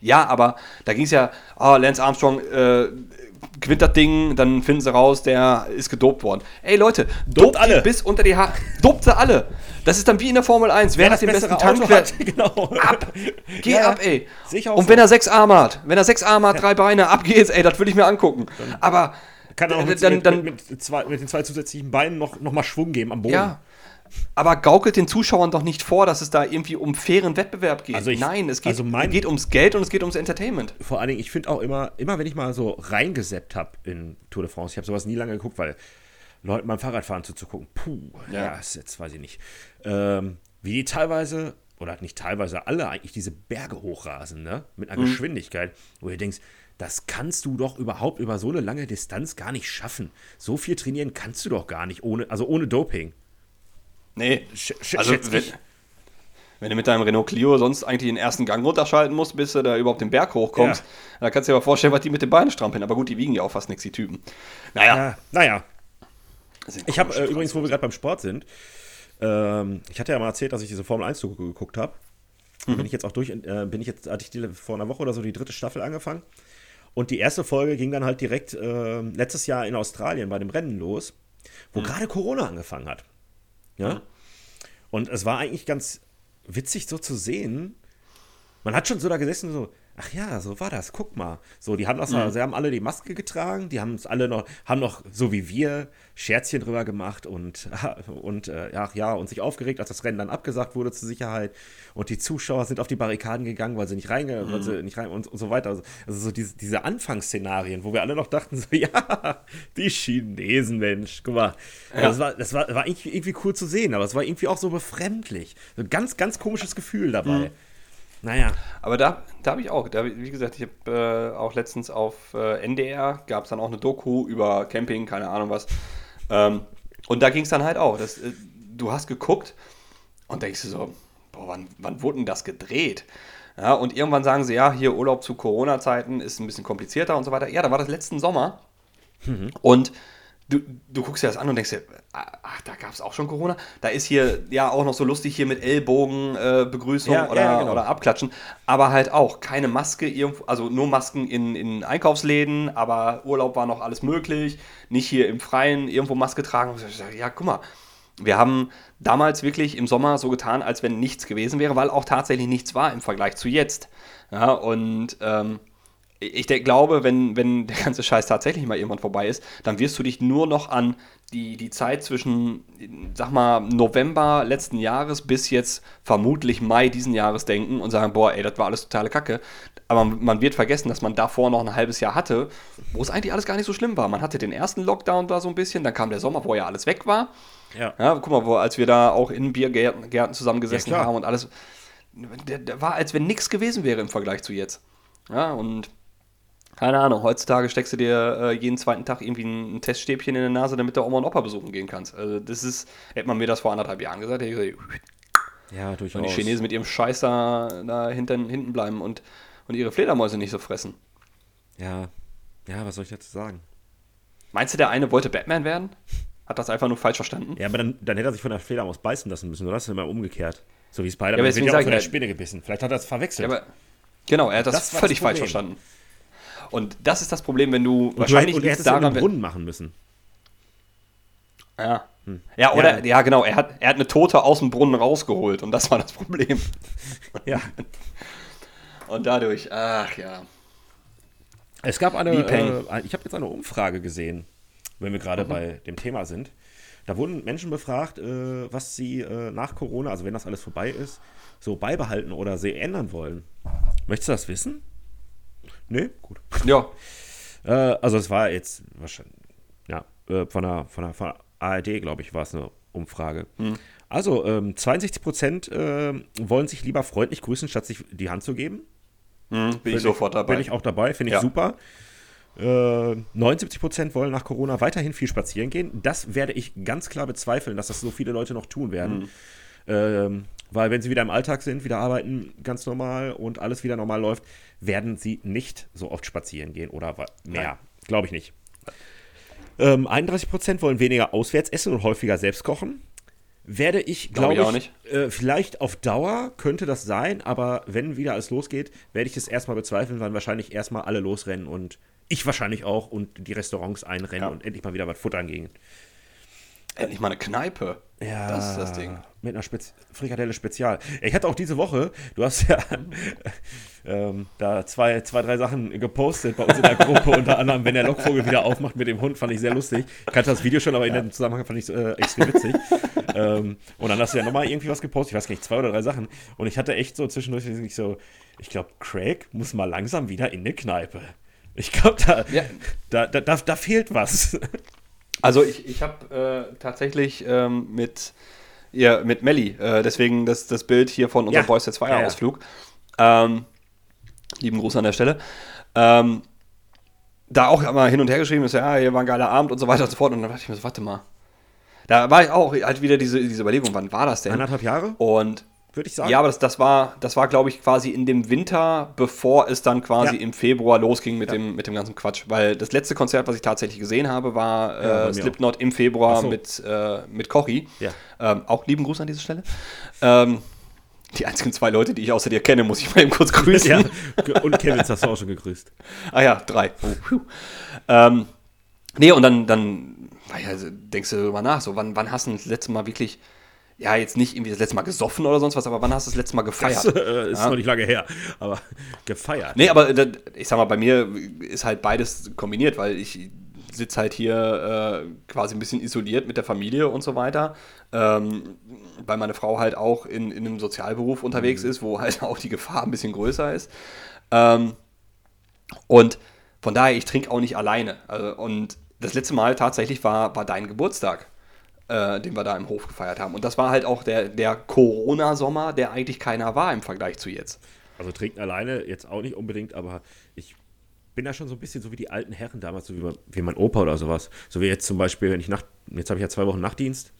Ja, aber da ging es ja, oh, Lance Armstrong äh, gewinnt das Ding, dann finden sie raus, der ist gedopt worden. Ey Leute, dopt, alle bis unter die Haare. Dopt sie alle. Das ist dann wie in der Formel 1. Wer, Wer hat den besten Tankwert? [LAUGHS] Genau. Ab. Geh ja, ab, ey. Und wenn er sechs Arme hat, wenn er sechs Arme hat, ja. drei Beine, ab geht's, ey, das will ich mir angucken. Aber kann er auch mit, dann, mit, mit, mit, zwei, mit, den zwei zusätzlichen Beinen noch, noch mal Schwung geben am Boden. Ja, aber gaukelt den Zuschauern doch nicht vor, dass es da irgendwie um fairen Wettbewerb geht. Also ich- Nein, es geht, also mein- geht ums Geld und es geht ums Entertainment. Vor allen Dingen, ich finde auch immer, immer wenn ich mal so reingeseppt habe in Tour de France, ich habe sowas nie lange geguckt, weil Leuten beim Fahrradfahren zuzugucken, puh, ja, Ja. ist jetzt weiß ich nicht. Ähm, wie die teilweise, oder nicht teilweise alle eigentlich diese Berge hochrasen, ne? Mit einer Geschwindigkeit, wo du denkst, das kannst du doch überhaupt über so eine lange Distanz gar nicht schaffen. So viel trainieren kannst du doch gar nicht, ohne, also ohne Doping. Nee, Sch- sch- also wenn, wenn du mit deinem Renault Clio sonst eigentlich den ersten Gang runterschalten musst, bis du da überhaupt den Berg hochkommst, Ja. da kannst du dir aber vorstellen, was die mit den Beinen strampeln. Aber gut, die wiegen ja auch fast nichts, die Typen. Naja. Ja, naja, Ich habe äh, übrigens, wo wir gerade beim Sport sind, ähm, ich hatte ja mal erzählt, dass ich diese Formel 1 Doku geguckt habe. Bin ich jetzt auch durch, äh, bin ich jetzt, hatte ich die, vor einer Woche oder so die dritte Staffel angefangen. Und die erste Folge ging dann halt direkt ähm, letztes Jahr in Australien bei dem Rennen los, wo gerade Corona angefangen hat. Ja. Und es war eigentlich ganz witzig so zu sehen. Man hat schon so da gesessen, so, ach ja, so war das, guck mal. So, die haben das, sie haben alle die Maske getragen, die haben es alle noch, haben noch, so wie wir, Scherzchen drüber gemacht und, [LAUGHS] und äh, ach ja, und sich aufgeregt, als das Rennen dann abgesagt wurde zur Sicherheit. Und die Zuschauer sind auf die Barrikaden gegangen, weil sie nicht reinge, weil sie nicht rein und, und so weiter. Also, also so diese, diese Anfangsszenarien, wo wir alle noch dachten, so, [LAUGHS] ja, die Chinesen, Mensch, guck mal. Ja. Das war, das war, war irgendwie, irgendwie cool zu sehen, aber es war irgendwie auch so befremdlich. So ein ganz, ganz komisches Gefühl dabei. Naja. Aber da, da habe ich auch, da, wie gesagt, ich habe äh, auch letztens auf äh, NDR, gab es dann auch eine Doku über Camping, keine Ahnung was. Ähm, und da ging es dann halt auch. Das, äh, du hast geguckt und denkst du so, boah, wann, wann wurde denn das gedreht? Ja, und irgendwann sagen sie, ja, hier Urlaub zu Corona-Zeiten ist ein bisschen komplizierter und so weiter. Ja, da war das letzten Sommer. Und du, du guckst dir das an und denkst dir, ach, da gab es auch schon Corona. Da ist hier ja auch noch so lustig hier mit Ellbogen äh, Begrüßung Ja, oder, ja, genau. oder abklatschen. Aber halt auch keine Maske irgendwo, also nur Masken in, in Einkaufsläden, aber Urlaub war noch alles möglich. Nicht hier im Freien irgendwo Maske tragen. Ja, guck mal. Wir haben damals wirklich im Sommer so getan, als wenn nichts gewesen wäre, weil auch tatsächlich nichts war im Vergleich zu jetzt. Ja, und ähm, ich denk, glaube, wenn, wenn der ganze Scheiß tatsächlich mal irgendwann vorbei ist, dann wirst du dich nur noch an die, die Zeit zwischen, sag mal, November letzten Jahres bis jetzt vermutlich Mai diesen Jahres denken und sagen, boah, ey, das war alles totale Kacke. Aber man wird vergessen, dass man davor noch ein halbes Jahr hatte, wo es eigentlich alles gar nicht so schlimm war. Man hatte den ersten Lockdown da so ein bisschen, dann kam der Sommer, wo ja alles weg war. Ja. Ja, guck mal, wo, als wir da auch in Biergärten Gärten zusammengesessen Ja, haben und alles. Der, der war, als wenn nichts gewesen wäre im Vergleich zu jetzt. Ja, und keine Ahnung, heutzutage steckst du dir äh, jeden zweiten Tag irgendwie ein, ein Teststäbchen in der Nase, damit du Oma und Opa besuchen gehen kannst. Also, das ist, hätte man mir das vor anderthalb Jahren gesagt, hätte ich gesagt, Ja, durchaus. wenn die Chinesen mit ihrem Scheiß da, da hinten, hinten bleiben und, und ihre Fledermäuse nicht so fressen. Ja. Ja, was soll ich dazu sagen? Meinst du, der eine wollte Batman werden? Hat das einfach nur falsch verstanden? Ja, aber dann, dann hätte er sich von der Fledermaus beißen lassen müssen, oder? Das ist immer umgekehrt. So wie Spider-Man aber wird ja auch von der ja- Spinne gebissen. Vielleicht hat er es verwechselt. Ja, aber genau, er hat das, Das völlig das falsch verstanden. Und das ist das Problem, wenn du und, du, wahrscheinlich und er hätte es daran, wenn, Brunnen machen müssen. Ja. Ja, oder, Ja. ja. genau, er hat, er hat eine Tote aus dem Brunnen rausgeholt und das war das Problem. [LAUGHS] Ja. [LAUGHS] Und dadurch, ach ja. Es gab eine, äh, ich habe jetzt eine Umfrage gesehen, wenn wir gerade bei dem Thema sind. Da wurden Menschen befragt, äh, was sie äh, nach Corona, also wenn das alles vorbei ist, so beibehalten oder sie ändern wollen. Möchtest du das wissen? Nee? Gut. Ja, Äh, also es war jetzt wahrscheinlich, ja, äh, von der, von der, von der ARD, glaube ich, war es eine Umfrage. Also ähm, 62 Prozent äh, wollen sich lieber freundlich grüßen, statt sich die Hand zu geben. hm, bin ich sofort dabei. Bin ich auch dabei, finde ich Ja. super. Äh, 79 Prozent wollen nach Corona weiterhin viel spazieren gehen. Das werde ich ganz klar bezweifeln, dass das so viele Leute noch tun werden. Ähm, weil wenn sie wieder im Alltag sind, wieder arbeiten ganz normal und alles wieder normal läuft, werden sie nicht so oft spazieren gehen oder mehr. Glaube ich nicht. Ähm, 31 Prozent wollen weniger auswärts essen und häufiger selbst kochen. Werde ich, Glaub glaube ich ich, auch nicht. Äh, vielleicht auf Dauer könnte das sein, aber wenn wieder alles losgeht, werde ich es erstmal bezweifeln, weil wahrscheinlich erstmal alle losrennen und ich wahrscheinlich auch und die Restaurants einrennen Ja. und endlich mal wieder was futtern gehen. Endlich mal eine Kneipe. Ja, Das ist das Ding. Mit einer Spez Frikadelle Spezial. Ich hatte auch diese Woche, du hast ja [LAUGHS] ähm, da zwei, zwei, drei Sachen gepostet bei uns in der Gruppe, [LAUGHS] unter anderem, wenn der Lockvogel wieder aufmacht mit dem Hund, fand ich sehr lustig. Ich kannte das Video schon, aber in dem Zusammenhang fand ich es äh, extrem witzig. ähm, und dann hast du ja nochmal irgendwie was gepostet, ich weiß gar nicht, zwei oder drei Sachen. Und ich hatte echt so zwischendurch ich so, ich glaube, Craig muss mal langsam wieder in eine Kneipe. Ich glaube, da, Ja. da, da, da, da fehlt was. Also ich, ich habe äh, tatsächlich ähm, mit, ja, mit Melli, äh, deswegen das, das Bild hier von unserem Ja. Boys Sets Fire Ja, ja. Ausflug. Ähm, lieben Gruß an der Stelle. Ähm, da auch immer hin und her geschrieben ist, ja, hier war ein geiler Abend und so weiter und so fort. Und dann dachte ich mir so, warte mal. Da war ich auch halt wieder diese, diese Überlegung, wann war das denn? Anderthalb Jahre, Und würde ich sagen. ja, aber das, das war, das war glaube ich, quasi in dem Winter, bevor es dann quasi Ja. im Februar losging mit, Ja. dem, mit dem ganzen Quatsch. Weil das letzte Konzert, was ich tatsächlich gesehen habe, war Ja, äh, Slipknot im Februar so. mit, äh, mit Kochi. Ja. Ähm, auch lieben Gruß an dieser Stelle. Ähm, die einzigen zwei Leute, die ich außer dir kenne, muss ich mal eben kurz grüßen. Ja, [LAUGHS] und Kevin hast du auch schon gegrüßt. Ah ja, drei. Oh, ähm, nee, und dann, dann naja, also denkst du darüber nach, so, wann, wann hast du das letzte Mal wirklich, ja, jetzt nicht irgendwie das letzte Mal gesoffen oder sonst was, aber wann hast du das letzte Mal gefeiert? Das äh, ist Ja. noch nicht lange her, aber [LAUGHS] gefeiert. Nee, aber das, ich sag mal, bei mir ist halt beides kombiniert, weil ich sitze halt hier äh, quasi ein bisschen isoliert mit der Familie und so weiter, ähm, weil meine Frau halt auch in, in einem Sozialberuf unterwegs ist, wo halt auch die Gefahr ein bisschen größer ist. Ähm, und von daher, ich trinke auch nicht alleine. Also, und das letzte Mal tatsächlich war, war dein Geburtstag, äh, den wir da im Hof gefeiert haben. Und das war halt auch der, der Corona-Sommer, der eigentlich keiner war im Vergleich zu jetzt. Also trinken alleine jetzt auch nicht unbedingt, aber ich bin da schon so ein bisschen so wie die alten Herren damals, so wie mein, wie mein Opa oder sowas. So wie jetzt zum Beispiel, wenn ich Nacht, jetzt habe ich ja zwei Wochen Nachtdienst.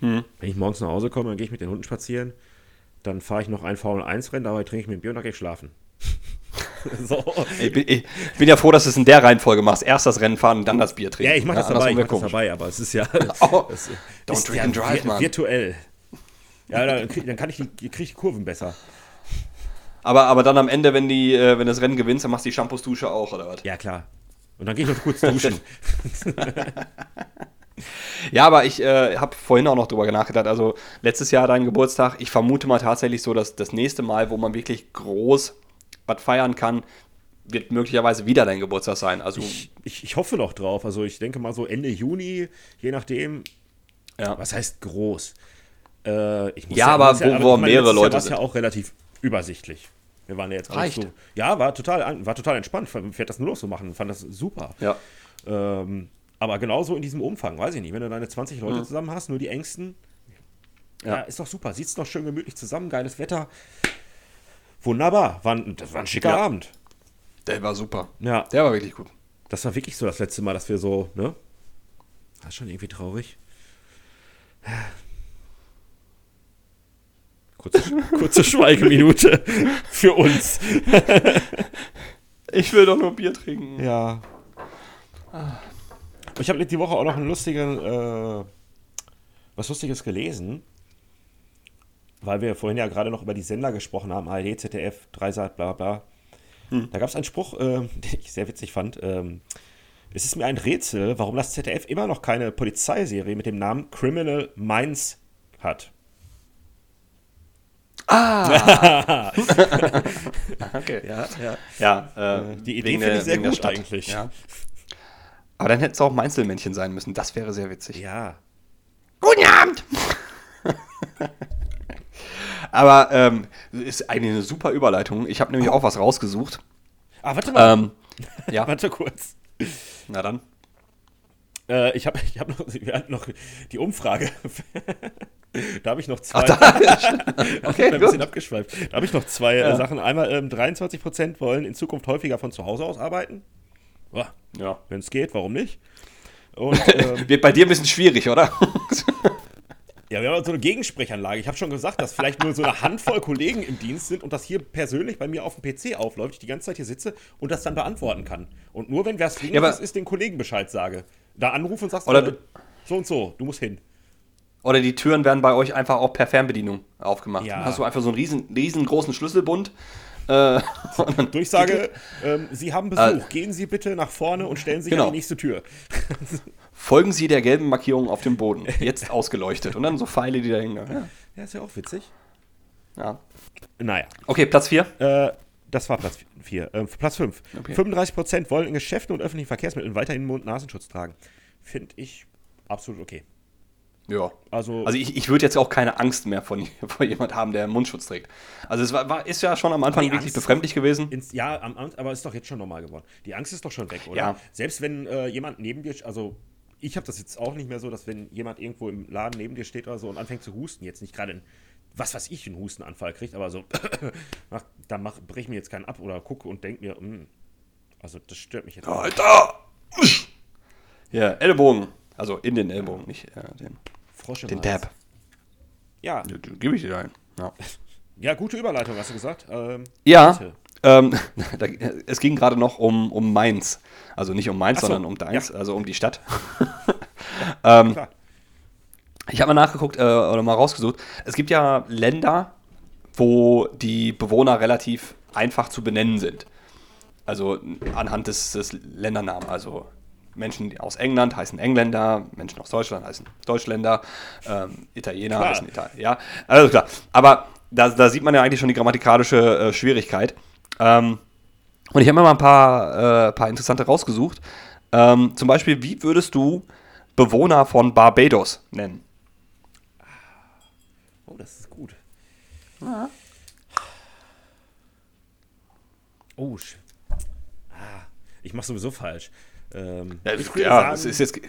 Hm. Wenn ich morgens nach Hause komme, dann gehe ich mit den Hunden spazieren. Dann fahre ich noch ein V1-Rennen, dabei trinke ich mir ein Bier und dann gehe ich schlafen. [LAUGHS] so. Ich bin, ich bin ja froh, dass du es in der Reihenfolge machst. Erst das Rennen fahren und dann das Bier trinken. Ja, ich mache das dabei, ich mach das dabei, aber es ist ja. [LAUGHS] Oh, es don't ist drink ja and drive, Mann. Virtuell. Ja, dann, dann kann ich die, krieg ich Kurven besser. Aber, aber dann am Ende, wenn, die, äh, wenn das Rennen gewinnst, dann machst du die Shampoos-Dusche auch, oder was? Ja, klar. Und dann gehe ich noch kurz duschen. [LAUGHS] Ja, aber ich äh, habe vorhin auch noch drüber nachgedacht. Also letztes Jahr dein Geburtstag. Ich vermute mal tatsächlich so, dass das nächste Mal, wo man wirklich groß was feiern kann, wird möglicherweise wieder dein Geburtstag sein. Also Ich, ich, ich hoffe noch drauf. Also ich denke mal so Ende Juni, je nachdem. ja. Was heißt groß? Äh, ich muss Ja, aber muss wo- wo ich meine, mehrere Jahr Leute war's sind. ja auch relativ übersichtlich. Wir waren ja jetzt Reicht. so. Ja, war total, war total entspannt. Werde das nur noch so machen. Fand das super. ja. Ähm, aber genauso in diesem Umfang, weiß ich nicht. Wenn du deine 20 Leute zusammen hast, nur die Ängsten, ja. Ja. ist doch super. Sieht's doch schön gemütlich zusammen, geiles Wetter. Wunderbar. War ein, das war ein schicker Ja. Abend. Der war super. Ja, Der war wirklich gut. das war wirklich so das letzte Mal, dass wir so, ne? Das ist schon irgendwie traurig. Kurze, [LAUGHS] kurze Schweigeminute [LAUGHS] für uns. [LAUGHS] Ich will doch nur Bier trinken. Ja. Ich habe die Woche auch noch einen lustigen, äh, was Lustiges gelesen, weil wir vorhin ja gerade noch über die Sender gesprochen haben, ARD, ZDF, Dreisat, bla bla. Da gab es einen Spruch, äh, [LAUGHS] den ich sehr witzig fand. Ähm, es ist mir ein Rätsel, warum das ZDF immer noch keine Polizeiserie mit dem Namen Criminal Minds hat. [LAUGHS] [LAUGHS] Okay. Ja, ja. Ja, äh, Die Idee finde ich sehr gut eigentlich. Ja. Aber dann hätte es auch Mainzelmännchen sein müssen. Das wäre sehr witzig. Ja. Guten Abend! Aber ähm, ist eigentlich eine super Überleitung. Ich habe nämlich auch was rausgesucht. Ah, warte mal. Ähm, ja, [LAUGHS] Warte kurz. na dann. Äh, ich habe ich hab noch, wir hatten noch die Umfrage. [LAUGHS] da habe ich noch zwei. [LAUGHS] Okay, ein bisschen abgeschweift. Da habe ich noch zwei äh, Sachen. Einmal ähm, 23% wollen in Zukunft häufiger von zu Hause aus arbeiten. Ja. Wenn es geht, warum nicht? Und [LAUGHS] ähm, Wird bei dir ein bisschen schwierig, oder? [LAUGHS] ja, wir haben so eine Gegensprechanlage. Ich habe schon gesagt, dass vielleicht nur so eine Handvoll Kollegen im Dienst sind und das hier persönlich bei mir auf dem PC aufläuft, ich die ganze Zeit hier sitze und das dann beantworten kann. Und nur wenn was Ja, aber- Dringliches ist, den Kollegen Bescheid sage. Da anrufe und sagst, Oder äh, so und so, du musst hin. Oder die Türen werden bei euch einfach auch per Fernbedienung aufgemacht. Ja. Dann hast du einfach so einen riesen, riesengroßen Schlüsselbund. Äh, [LAUGHS] Durchsage, ähm, Sie haben Besuch. Gehen Sie bitte nach vorne und stellen sich Genau. an die nächste Tür. [LAUGHS] Folgen Sie der gelben Markierung auf dem Boden. Jetzt ausgeleuchtet. Und dann so Pfeile, die da hängen. Ja. Ja, ist ja auch witzig. ja. Naja, Okay, Platz 4. äh, das war Platz 4. Äh, Platz 5. Okay. 35% wollen in Geschäften und öffentlichen Verkehrsmitteln weiterhin Mund-Nasenschutz tragen. Finde ich absolut okay. Ja. Also, Also ich, ich würde jetzt auch keine Angst mehr von, [LAUGHS] vor jemand haben, der einen Mundschutz trägt. Also es war, war, ist ja schon am Anfang wirklich Angst- befremdlich gewesen. ins, ja, am, aber ist doch jetzt schon normal geworden. Die Angst ist doch schon weg, oder? Ja. Selbst wenn äh, jemand neben dir, also ich habe das jetzt auch nicht mehr so, dass wenn jemand irgendwo im Laden neben dir steht oder so und anfängt zu husten, jetzt nicht gerade ein, was weiß ich, einen Hustenanfall kriegt, aber so, [COUGHS] mach, dann mach, brech mir jetzt keinen ab oder gucke und denk mir, hm, also das stört mich jetzt. Alter! Ja, Ellbogen. Also in den Ellbogen, nicht äh, den, Frosch im den Hals. Dab. Ja, Ja, den Gebe ich dir ein. Ja. ja, gute Überleitung, hast du gesagt. Ähm, Ja, ähm, [LAUGHS] da, es ging gerade noch um, um Mainz. Also nicht um Mainz, so, sondern um Deins, ja. also um die Stadt. [LAUGHS] ähm, Klar. ich habe mal nachgeguckt äh, oder mal rausgesucht. Es gibt ja Länder, wo die Bewohner relativ einfach zu benennen sind. Also anhand des, des Ländernamen. Also Menschen aus England heißen Engländer, Menschen aus Deutschland heißen Deutschländer, ähm, Italiener Klar. heißen Italiener. Ja, also klar. Aber da, da sieht man ja eigentlich schon die grammatikalische äh, Schwierigkeit. Ähm, und ich habe mir mal ein paar, äh, paar interessante rausgesucht. Ähm, zum Beispiel, wie würdest du Bewohner von Barbados nennen? Oh, das ist gut. Oh, sch- ah, ich mache sowieso falsch. Ähm, Ja, ich würde ja es sagen, ist jetzt.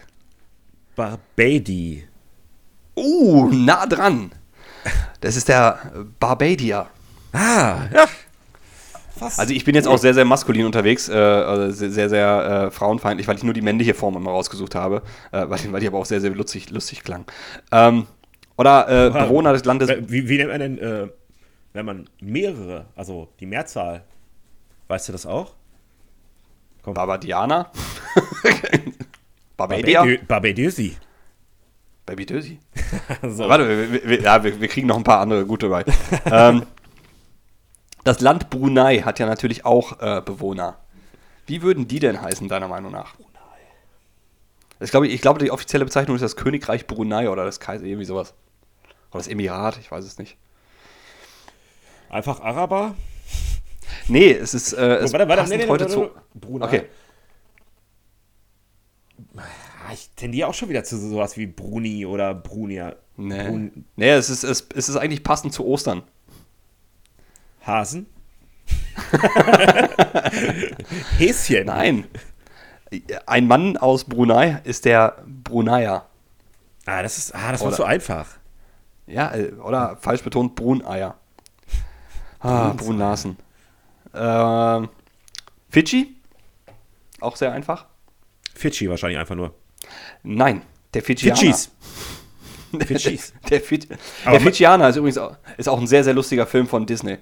Barbadi. Uh, nah dran. Das ist der Barbadier. Ah, ja. Fast. Also ich bin jetzt auch sehr, sehr maskulin unterwegs, äh, also sehr, sehr, sehr äh, frauenfeindlich, weil ich nur die männliche Form immer rausgesucht habe, äh, weil, die- weil die aber auch sehr, sehr lustig, lustig klang. Ähm, oder äh, Wow. Bewohner des Landes. wie, wie nennt man denn, äh, wenn man mehrere, also die Mehrzahl, weißt du das auch? Barbadianer. [LAUGHS] Barbadia. Barbadi- Barbadösi. Babydösi. [LAUGHS] so. Warte, wir, wir, ja, wir, wir kriegen noch ein paar andere gute bei. [LAUGHS] ähm, das Land Brunei hat ja natürlich auch äh, Bewohner. Wie würden die denn heißen, deiner Meinung nach? Ich glaube, ich glaube, die offizielle Bezeichnung ist das Königreich Brunei oder das Kaiser, irgendwie sowas. Oder das Emirat, ich weiß es nicht. Einfach Araber? Nee, es ist äh, es Oh, warte, warte, nee, nee, heute zu. Brunei. Okay. Ah, Ich tendiere auch schon wieder zu sowas wie Bruni oder Brunia. Nee, Brun nee es, ist, es, es ist eigentlich passend zu Ostern. Hasen? [LAUGHS] Häschen? Nein. Ein Mann aus Brunei ist der Bruneier. Ah, das ist, ah, das war zu einfach. Ja, äh, oder falsch betont, Bruneier. Ah, Brunnasen. Ähm, Fidschi? Auch sehr einfach? Fidschi wahrscheinlich einfach nur. Nein, der Fidschianer. Fidschis. [LAUGHS] Fidschis. Der, Fid der Fidschianer ist übrigens auch, ist auch ein sehr, sehr lustiger Film von Disney.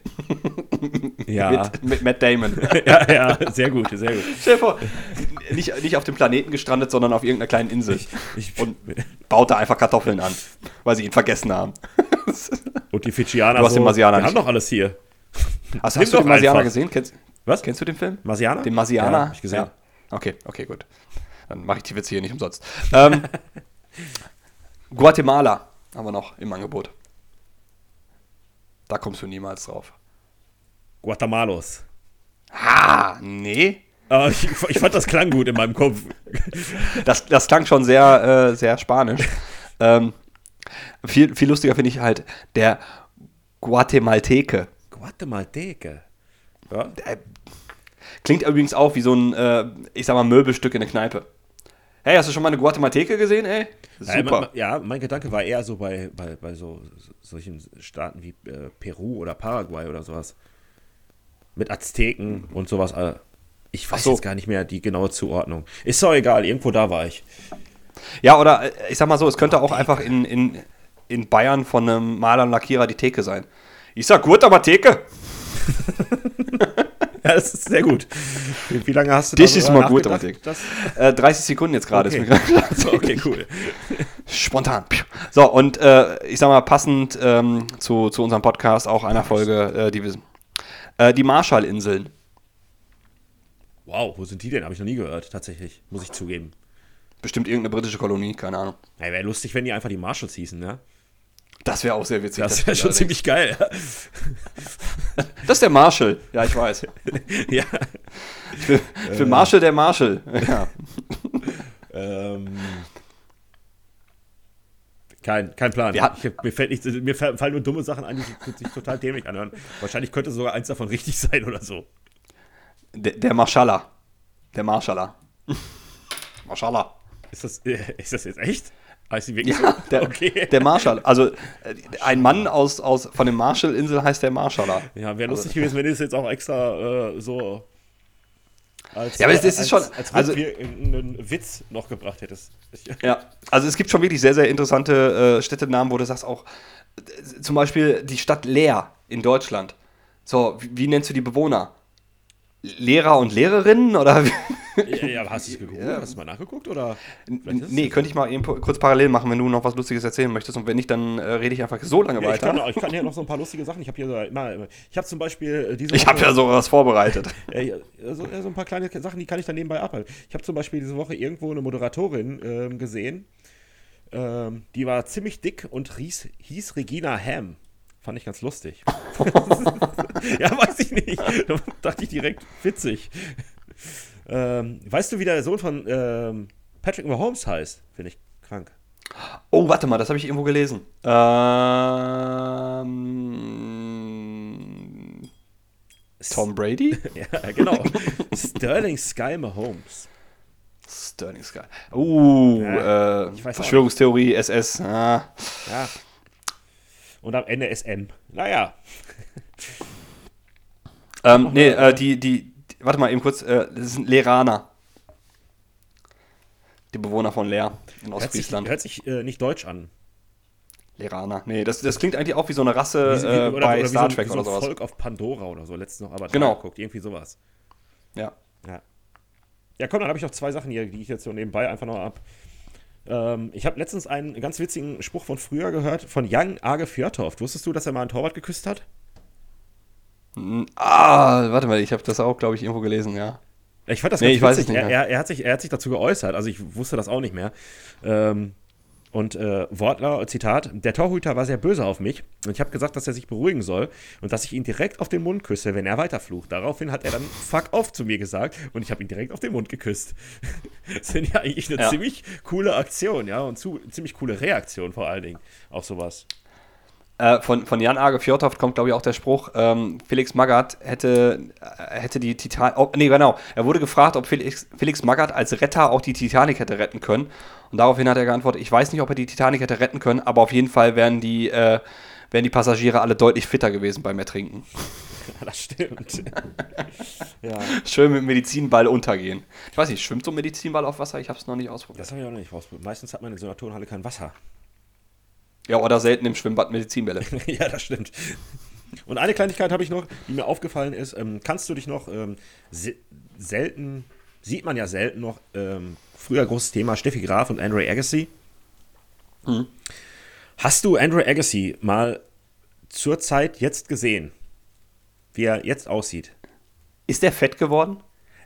Ja. [LAUGHS] Mit, mit Matt Damon. [LAUGHS] ja, ja, sehr gut, sehr gut. Stell dir vor, nicht, nicht auf dem Planeten gestrandet, sondern auf irgendeiner kleinen Insel. Ich, Und baut da einfach Kartoffeln an, weil sie ihn vergessen haben. und die Fidschianer Du hast den Marsianer wir nicht. haben doch alles hier. Hast, Nimm hast du den Marsianer einfach. gesehen? Kennst, Was? kennst du den Film? Marsianer? Den Marsianer? Ja, hab ich gesehen. Ja. Okay, okay, gut. Dann mache ich die Witze hier nicht umsonst. Ähm, [LAUGHS] Guatemala haben wir noch im Angebot. Da kommst du niemals drauf. Guatemalos. Ah, nee. Ah, ich, ich fand das klang gut in meinem Kopf. [LAUGHS] Das, das klang schon sehr, äh, sehr spanisch. ähm, viel, viel lustiger finde ich halt der Guatemalteke. Guatemalteke. Ja. Klingt übrigens auch wie so ein, äh, ich sag mal, Möbelstück in der Kneipe. Hey, hast du schon mal eine Guatemalteke gesehen, ey? Ja, Super. mein, ja, mein Gedanke war eher so bei, bei, bei so, so solchen Staaten wie äh, Peru oder Paraguay oder sowas. Mit Azteken und sowas. äh, Ich weiß so. jetzt gar nicht mehr die genaue Zuordnung. Ist doch egal, irgendwo da war ich. Ja, oder äh, ich sag mal so, es könnte auch einfach in, in, in Bayern von einem Maler und Lackierer die Theke sein. Ich sag gut, aber Theke. [LAUGHS] Ja, das ist sehr gut. Wie, lange hast du Das da ist mal gut, aber Das, Äh, 30 Sekunden jetzt gerade. okay. ist mir gerade- so, [LAUGHS] okay, cool. Spontan. So, und äh, ich sag mal, passend ähm, zu, zu unserem Podcast auch einer Folge, äh, die wir. Äh, die Marshallinseln. Wow, wo sind die denn? Habe ich noch nie gehört, tatsächlich. Muss ich zugeben. Bestimmt irgendeine britische Kolonie, keine Ahnung. Ja, wäre lustig, wenn die einfach die Marshalls hießen, ne? Das wäre auch sehr witzig. Das wäre schon allerdings. ziemlich geil. Das ist der Marshall. Ja, ich weiß. [LAUGHS] ja. Will, ich will Marshall der Marshall. Ja. Ähm, kein, kein Plan. Hatten- ich, mir, fällt nicht, mir fallen nur dumme Sachen ein, die sich total dämlich anhören. Wahrscheinlich könnte sogar eins davon richtig [LAUGHS] sein oder so. Der, der Marshaller. Der Marshaller. [LAUGHS] Marshaller. Ist das, äh, ist das jetzt echt? Heißt die wirklich Ja, so? [LAUGHS] der, okay. der Marshall. Also äh, ein Mann aus, aus, von den Marshall-Inseln heißt der Marshaller. ja, wäre lustig gewesen, wenn du das jetzt auch extra äh, so als, Ja, aber es- es ist als, schon- als also- Rückwir- irgendeinen Witz noch gebracht hättest. Ja, also es gibt schon wirklich sehr, sehr interessante äh, Städtenamen, wo du sagst auch, äh, zum Beispiel die Stadt Leer in Deutschland. So, wie, wie nennst du die Bewohner? Lehrer und Lehrerinnen oder? wie? Ja, ja, hast du es gegoogelt? Hast du mal nachgeguckt? Oder? Nee, könnte ich mal eben kurz parallel machen, wenn du noch was Lustiges erzählen möchtest. Und wenn nicht, dann äh, rede ich einfach so lange Ja, ich, weiter. kann, ich kann hier noch so ein paar lustige Sachen. Ich habe hier so immer, ich habe zum Beispiel äh, diese Ich habe Woche- ja sowas vorbereitet. [LAUGHS] Ja, ja, so, ja, so ein paar kleine Sachen, die kann ich dann nebenbei abhalten. Ich habe zum Beispiel diese Woche irgendwo eine Moderatorin ähm, gesehen, ähm, die war ziemlich dick und hieß, hieß Regina Ham. Fand ich ganz lustig. [LAUGHS] [LAUGHS] ja, weiß ich nicht. Da dachte ich direkt, witzig. Ähm, weißt du, wie der Sohn von ähm, Patrick Mahomes heißt? Finde ich krank. Oh, warte mal, das habe ich irgendwo gelesen. Ähm, Tom Brady? [LAUGHS] Ja, genau. [LAUGHS] Sterling Sky Mahomes. Sterling Sky. Uh, Ja, äh, Verschwörungstheorie, SS. Ah. Ja. Und am Ende SM. Naja. Ähm, nee, äh, die, die, die, warte mal eben kurz, äh, das sind Leraner. Die Bewohner von Leer in Hört sich, Ostfriesland. hört sich äh, nicht deutsch an. Leraner. Nee, das, das klingt eigentlich auch wie so eine Rasse Wie- wie- äh, bei wie Star so, Trek so oder ein sowas. Volk auf Pandora oder so. Letztens noch aber Genau. geguckt. Irgendwie sowas. Ja. Ja. Ja, komm, dann habe ich noch zwei Sachen hier, die ich jetzt so nebenbei einfach noch ab. Ähm, ich habe letztens einen ganz witzigen Spruch von früher gehört, von Jan Age Fjörtoft. Wusstest du, dass er mal einen Torwart geküsst hat? Ah, warte mal, ich habe das auch, glaube ich, irgendwo gelesen, ja. Ich fand das Nee, ganz witzig. er, er, er, hat sich, er hat sich dazu geäußert, also ich wusste das auch nicht mehr. Ähm, und äh, Wortler, Zitat, der Torhüter war sehr böse auf mich und ich habe gesagt, dass er sich beruhigen soll und dass ich ihn direkt auf den Mund küsse, wenn er weiterflucht. Daraufhin hat er dann fuck off zu mir gesagt und ich habe ihn direkt auf den Mund geküsst. [LAUGHS] das finde ich eigentlich eine Ja. ziemlich coole Aktion, ja, und zu, ziemlich coole Reaktion vor allen Dingen auf sowas. Äh, von, von Jan Age Fjordhoft kommt, glaube ich, auch der Spruch, ähm, Felix Magath hätte, äh, hätte die Titanic. Oh, nee, genau. Er wurde gefragt, ob Felix, Felix Magath als Retter auch die Titanic hätte retten können. Und daraufhin hat er geantwortet, ich weiß nicht, ob er die Titanic hätte retten können, aber auf jeden Fall wären die, äh, wären die Passagiere alle deutlich fitter gewesen beim Ertrinken. [LAUGHS] Ja, das stimmt. [LAUGHS] ja, Schön mit Medizinball untergehen. Ich weiß nicht, schwimmt so ein Medizinball auf Wasser? Ich habe es noch nicht ausprobiert. das habe ich auch noch nicht rausprobiert. Meistens hat man in so einer Turnhalle kein Wasser. Ja, oder selten im Schwimmbad Medizinbälle. [LAUGHS] ja, das stimmt. Und eine Kleinigkeit habe ich noch, die mir aufgefallen ist. Ähm, kannst du dich noch ähm, se selten, sieht man ja selten noch, ähm, früher großes Thema Steffi Graf und Andre Agassi. Hast du Andre Agassi mal zur Zeit jetzt gesehen? Wie er jetzt aussieht? Ist der fett geworden?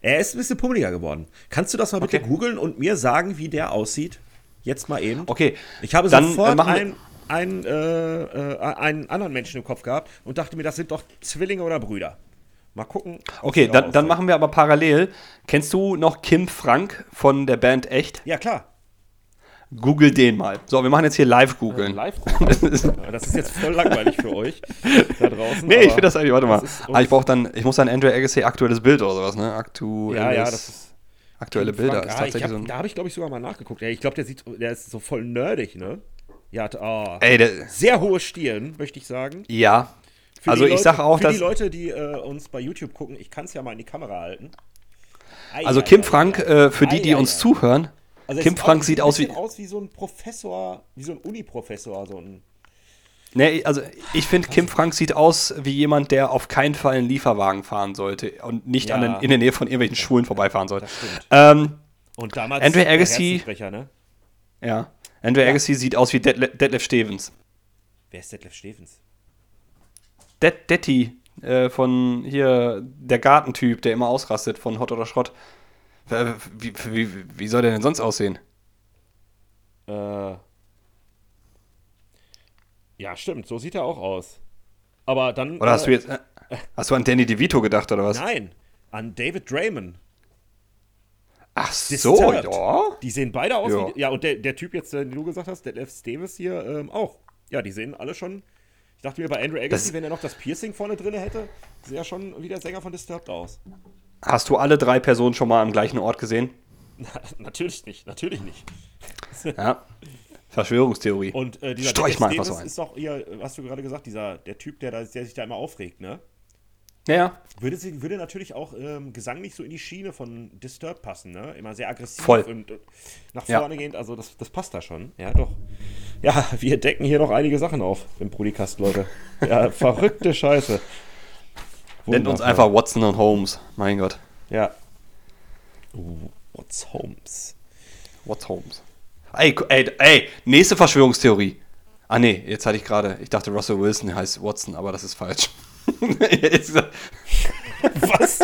Er ist ein bisschen pummeliger geworden. Kannst du das mal bitte Okay. googeln und mir sagen, wie der aussieht? Jetzt mal eben. Okay. Ich habe dann, äh, sofort einen, einen, äh, äh, einen anderen Menschen im Kopf gehabt und dachte mir, das sind doch Zwillinge oder Brüder. Mal gucken. Okay, dann, dann machen wir aber parallel. Kennst du noch Kim Frank von der Band Echt? Ja, klar. Google den mal. So, wir machen jetzt hier live googeln. Live [LAUGHS] gucken. Ja, das ist jetzt voll langweilig für euch da draußen. Nee, ich finde das eigentlich, warte mal. Ah, ich brauche dann, ich muss dann Andre Agassi aktuelles Bild oder sowas, ne? Aktuelles, Ja, ja, das ist. Aktuelle Frank, Bilder. ah, ist ich tatsächlich hab, so ein, Da habe ich, glaube ich, sogar mal nachgeguckt. Ja, ich glaube, der sieht, der ist so voll nerdig, ne? Ja, hat, ah, ey, der, sehr hohe Stirn, möchte ich sagen. ja. Für Also die ich Leute, sage auch, für dass, die Leute, die äh, uns bei YouTube gucken, ich kann es ja mal in die Kamera halten. Ei, also Kim ei, Frank, ei. äh, für die, die uns zuhören, Also Kim Frank sieht aus wie, aus wie so ein Professor, wie so ein Uni-Professor, so ein nee, also ich finde, Kim Frank sieht aus wie jemand, der auf keinen Fall einen Lieferwagen fahren sollte und nicht an Ja. den, in der Nähe von irgendwelchen Schulen vorbeifahren sollte. Ähm, Und damals Andre der Agassi- ne? ja. Andre Ja. Agassi sieht aus wie Detlef, Detlef Stevens. Wer ist Detlef Stevens? Det Detti äh, von hier, der Gartentyp, der immer ausrastet von Hot oder Schrott. Wie, wie, wie soll der denn sonst aussehen? Äh, ja, stimmt, so sieht er auch aus. Aber dann. Oder hast äh, du jetzt. Äh, hast du an Danny DeVito gedacht, oder was? Nein, an David Draymond. Ach so, ja. Die sehen beide aus Ja. wie. Ja, und der, der Typ jetzt, den du gesagt hast, der Lev Davis hier ähm, auch. Ja, die sehen alle schon. Ich dachte mir bei Andrew Agassi, Das- wenn er noch das Piercing vorne drin hätte, sähe er schon wie der Sänger von Disturbed aus. Hast du alle drei Personen schon mal am gleichen Ort gesehen? [LAUGHS] natürlich nicht, natürlich nicht. Ja. [LAUGHS] Verschwörungstheorie. Und äh, dieser Streich Lev mal einfach so ein. ist doch hier, hast du gerade gesagt, dieser, der Typ, der, da, der sich da immer aufregt, ne? Ja, ja. Würde, sie, würde natürlich auch ähm, gesanglich so in die Schiene von Disturbed passen, ne? Immer sehr aggressiv Voll. und nach Ja. vorne gehend, also das, das passt da schon. Ja, doch. Ja, wir decken hier noch einige Sachen auf im Brudicast, Leute. Ja, [LAUGHS] verrückte Scheiße. Nennt uns einfach Watson und Holmes. Mein Gott. Ja. What's Holmes? What's Holmes? Ey, ey, ey, nächste Verschwörungstheorie. Ah, nee, jetzt hatte ich gerade, ich dachte Russell Wilson heißt Watson, aber das ist falsch. [LAUGHS] Was?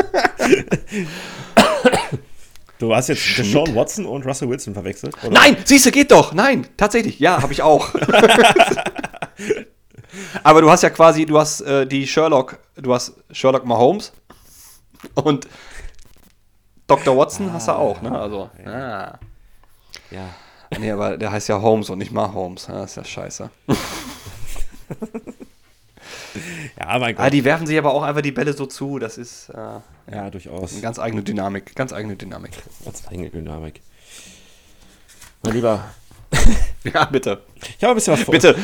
du hast jetzt Deshaun Watson und Russell Wilson verwechselt? Oder? Nein, siehst du, geht doch. Nein, tatsächlich. Ja, habe ich auch. [LAUGHS] aber du hast ja quasi, du hast äh, die Sherlock, du hast Sherlock Mahomes und Dr. Watson hast du auch, ne? Also, ah. Ja. Nee, aber der heißt ja Holmes und nicht Mahomes. Ja, Das ist ja scheiße. [LAUGHS] Ja, mein Ah, Gott. die werfen sich aber auch einfach die Bälle so zu. Das ist äh, Ja, durchaus. eine ganz eigene Dynamik. Ganz eigene Dynamik. Ganz eigene Dynamik. Mein Lieber, [LAUGHS] Ja, bitte. ich habe ein bisschen was vor. Bitte.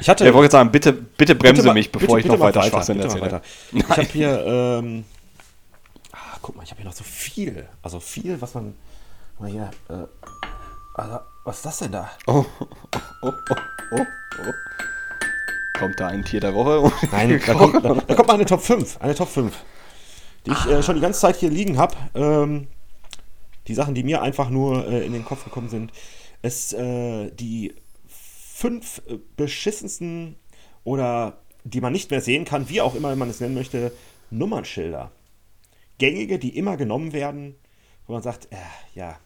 Ich hatte. Ich wollte jetzt sagen, bitte, bitte bremse ma- mich, bevor bitte- ich bitte noch mal weiter Schwachsinn bitte mal erzähle. weiter. Ich habe hier, ähm, ah, guck mal, ich habe hier noch so viel. Also viel, was man. Mal hier, äh, also, was ist das denn da? Oh, oh, oh, oh, oh. Kommt da ein Tier der Woche? [LAUGHS] Nein, da kommt, da, da kommt mal eine Top 5. Eine Top 5. Die ich äh, schon die ganze Zeit hier liegen habe. Ähm, die Sachen, die mir einfach nur äh, in den Kopf gekommen sind. Es äh, die fünf äh, beschissensten oder die man nicht mehr sehen kann, wie auch immer man es nennen möchte, Nummernschilder. Gängige, die immer genommen werden, wo man sagt, äh, ja,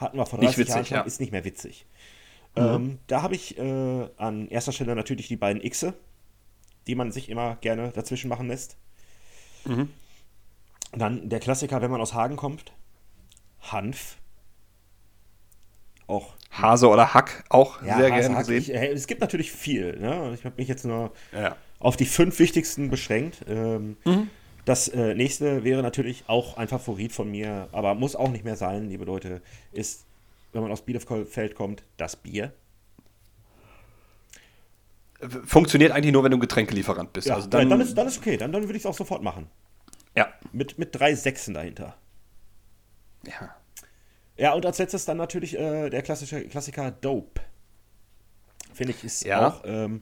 hatten wir vor 30 Nicht witzig, Jahren schon, ja. ist nicht mehr witzig. Ähm, da habe ich äh, an erster Stelle natürlich die beiden Xe, die man sich immer gerne dazwischen machen lässt. Dann der Klassiker, wenn man aus Hagen kommt, Hanf. Auch Hase oder Hack auch ja, sehr Hase, gerne Hack. gesehen. Ich, äh, es gibt natürlich viel. Ne? Ich habe mich jetzt nur Ja. auf die fünf wichtigsten beschränkt. Ähm, Das äh, nächste wäre natürlich auch ein Favorit von mir, aber muss auch nicht mehr sein, liebe Leute, ist, wenn man aus Bielefeld kommt, das Bier. Funktioniert eigentlich nur, wenn du Getränkelieferant bist. Ja, also dann, dann, dann, ist, dann ist okay, dann, dann würde ich es auch sofort machen. ja. Mit, mit drei Sechsen dahinter. ja. Ja, und als letztes dann natürlich äh, der klassische Klassiker Dope. Finde ich, ist Ja. auch. Ähm,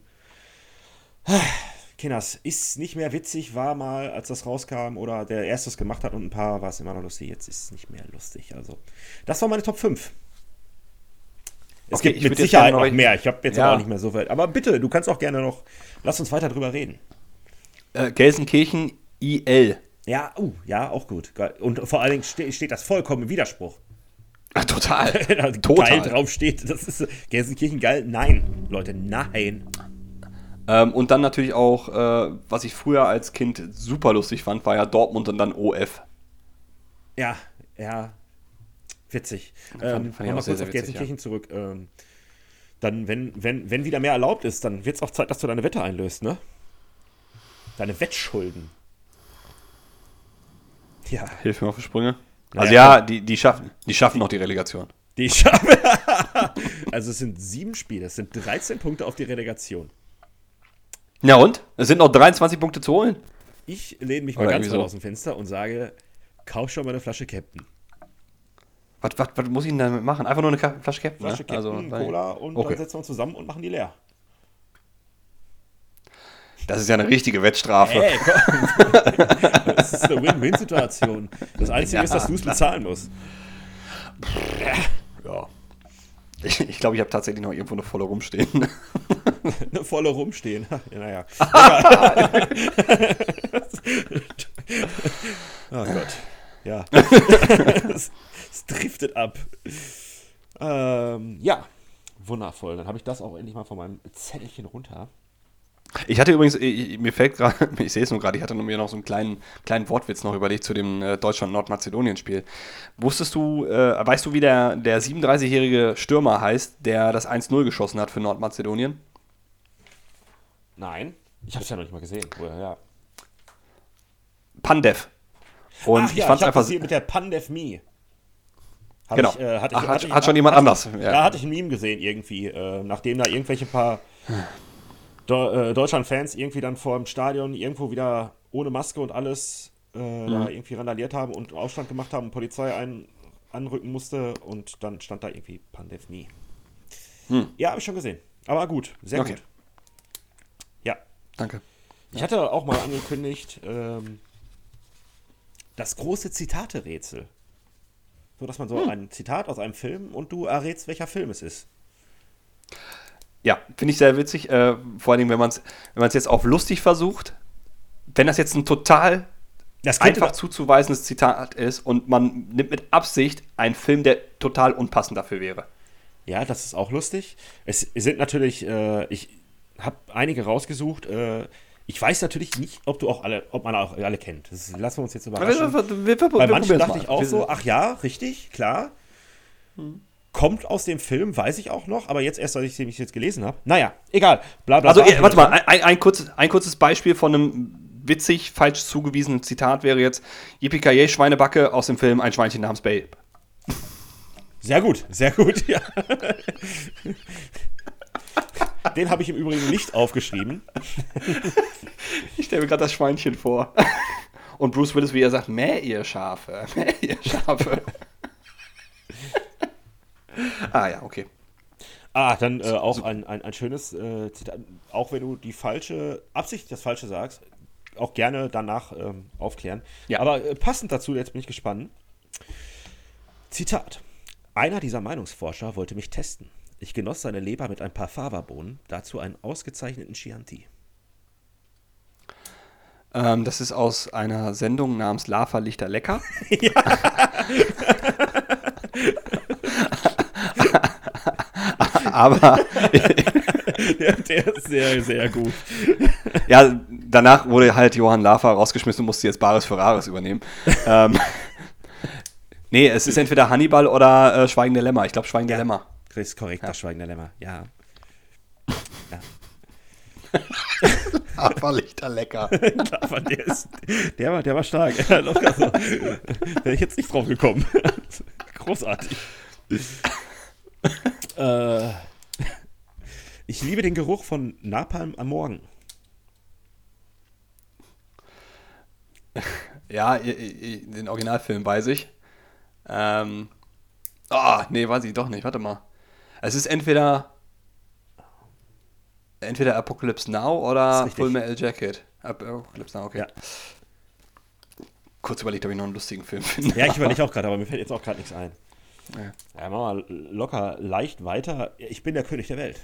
Kinders, ist nicht mehr witzig, war mal, als das rauskam oder der erstes gemacht hat und ein paar war es immer noch lustig. Jetzt ist es nicht mehr lustig. Also, das war meine Top 5. Es Okay, gibt mit Sicherheit noch mehr. Ich habe jetzt Ja. aber auch nicht mehr so viel. Aber bitte, du kannst auch gerne noch. Lass uns weiter drüber reden. Äh, Gelsenkirchen IL. Ja, uh, ja, auch gut. Und vor allen Dingen ste steht das vollkommen im Widerspruch. Ah, total. [LAUGHS] Total. geil drauf steht. Das ist Gelsenkirchen geil. Nein, Leute, nein. Ähm, und dann natürlich auch, äh, was ich früher als Kind super lustig fand, war ja Dortmund und dann OF. Ja, ja. Witzig. Ähm, fand auch kurz auf sehr witzig, Gelsenkirchen zurück. Ähm, dann, wenn, wenn, wenn wieder mehr erlaubt ist, dann wird es auch Zeit, dass du deine Wette einlöst, ne? Deine Wettschulden. Ja, Hilf mir auf die Sprünge. Naja, Also ja, die, die, schaffen, die schaffen noch die Relegation. die schaffen. [LAUGHS] also es sind sieben Spiele, es sind 13 Punkte auf die Relegation. Ja und? Es sind noch 23 Punkte zu holen. Ich lehne mich mal Oder ganz so. aus dem Fenster und sage, kauf schon mal eine Flasche Captain. Was, was, was muss ich denn damit machen? Einfach nur eine Ka Flasche Captain, Flasche ne? Captain, also, weil- Cola und okay. dann setzen wir uns zusammen und machen die leer. Das ist ja eine richtige Wettstrafe. Ey, komm. [LAUGHS] Das ist eine Win-Win-Situation. Das Einzige Ja, ist, dass du es bezahlen musst. Ja. Ich glaube, ich, glaub, ich habe tatsächlich noch irgendwo eine volle rumstehen. [LAUGHS] Eine volle rumstehen. Ja, naja. [LAUGHS] oh Gott. Ja. [LAUGHS] es, es driftet ab. Ähm, ja. wundervoll. Dann habe ich das auch endlich mal von meinem Zettelchen runter. Ich hatte übrigens, ich, mir fällt gerade, [LAUGHS] ich sehe es nur gerade, ich hatte mir noch so einen kleinen, kleinen Wortwitz noch überlegt zu dem äh, Deutschland-Nordmazedonien-Spiel. Wusstest du, äh, weißt du, wie der, der 37-jährige Stürmer heißt, der das 1-0 geschossen hat für Nordmazedonien? Nein, ich habe es ja noch nicht mal gesehen. Ja. Pandev. Und Ach, ich ja, fand einfach. hier mit der Pandev Me. Hab Genau. Ich, äh, Ach, ich, hat- ich- hat schon jemand anders, ja. Ja. hatte ich ein Meme gesehen irgendwie, äh, nachdem da irgendwelche paar [SIGHS] Do äh, Deutschland-Fans irgendwie dann vor dem Stadion irgendwo wieder ohne Maske und alles äh, Mhm. da irgendwie randaliert haben und Aufstand gemacht haben und Polizei einen anrücken musste und dann stand da irgendwie Pandev Me. Hm. Ja, habe ich schon gesehen. Aber gut, sehr Okay. gut. Ja, Danke. ich hatte auch mal angekündigt, ähm, das große Zitate-Rätsel. So, dass man so Hm. ein Zitat aus einem Film und du errätst, welcher Film es ist. Ja, finde ich sehr witzig. Äh, vor allem, wenn man es wenn man's jetzt auf lustig versucht. Wenn das jetzt ein total Das einfach zuzuweisendes Zitat ist und man nimmt mit Absicht einen Film, der total unpassend dafür wäre. Ja, das ist auch lustig. Es sind natürlich, äh, ich habe einige rausgesucht. Äh, ich weiß natürlich nicht, ob du auch alle, ob man auch alle kennt. Das lassen wir uns jetzt überraschen. Bei manchen dachte ich auch so, ach ja, richtig, klar. Kommt aus dem Film, weiß ich auch noch, aber jetzt erst, als ich den jetzt gelesen habe. Naja, egal. Bla, bla, Also, bla. warte mal, ein, ein, kurzes, ein kurzes Beispiel von einem witzig falsch zugewiesenen Zitat wäre jetzt Yippie Schweinebacke aus dem Film Ein Schweinchen namens Babe. Sehr gut, sehr gut, ja. Den habe ich im Übrigen nicht aufgeschrieben. Ich stelle mir gerade das Schweinchen vor. Und Bruce Willis, wie er sagt, mäh ihr Schafe, mäh ihr Schafe. [LAUGHS] ah ja, okay. Ah, dann äh, auch ein, ein, ein schönes äh, Zitat. Auch wenn du die falsche, absichtlich das Falsche sagst, auch gerne danach ähm, aufklären. Ja. Aber äh, passend dazu, jetzt bin ich gespannt. Zitat. Einer dieser Meinungsforscher wollte mich testen. Ich genoss seine Leber mit ein paar Fava-Bohnen, dazu einen ausgezeichneten Chianti. Ähm, das ist aus einer Sendung namens Lava Lichter Lecker. [LAUGHS] [LAUGHS] Aber [LAUGHS] der, der ist sehr, sehr gut. ja, danach wurde halt Johann Lava rausgeschmissen und musste jetzt Baris Ferraris übernehmen. ähm, [LAUGHS] nee, es ist entweder Hannibal oder äh, Schweigende Lämmer. Ich glaube Schweigende Lämmer. Chris, korrekt, das Schweigen der Lämmer. Ja. ja. Lecker. [LAUGHS] Aber der, ist, der, war, der war stark. Ja. Wäre ich jetzt nicht drauf gekommen. Großartig. [LAUGHS] äh, ich liebe den Geruch von Napalm am Morgen. Ja, i- i- i- den Originalfilm weiß ich. Ähm. Ah, nee, weiß ich doch nicht. Warte mal. Es ist entweder entweder Apocalypse Now oder. Full Metal Jacket. Ap- Apocalypse Now, okay. Ja. Kurz überlegt, ob ich noch einen lustigen Film finde. Ja, ich [LAUGHS] überlege auch gerade, aber mir fällt jetzt auch gerade nichts ein. Ja. Ja, machen wir locker leicht weiter. Ich bin der König der Welt.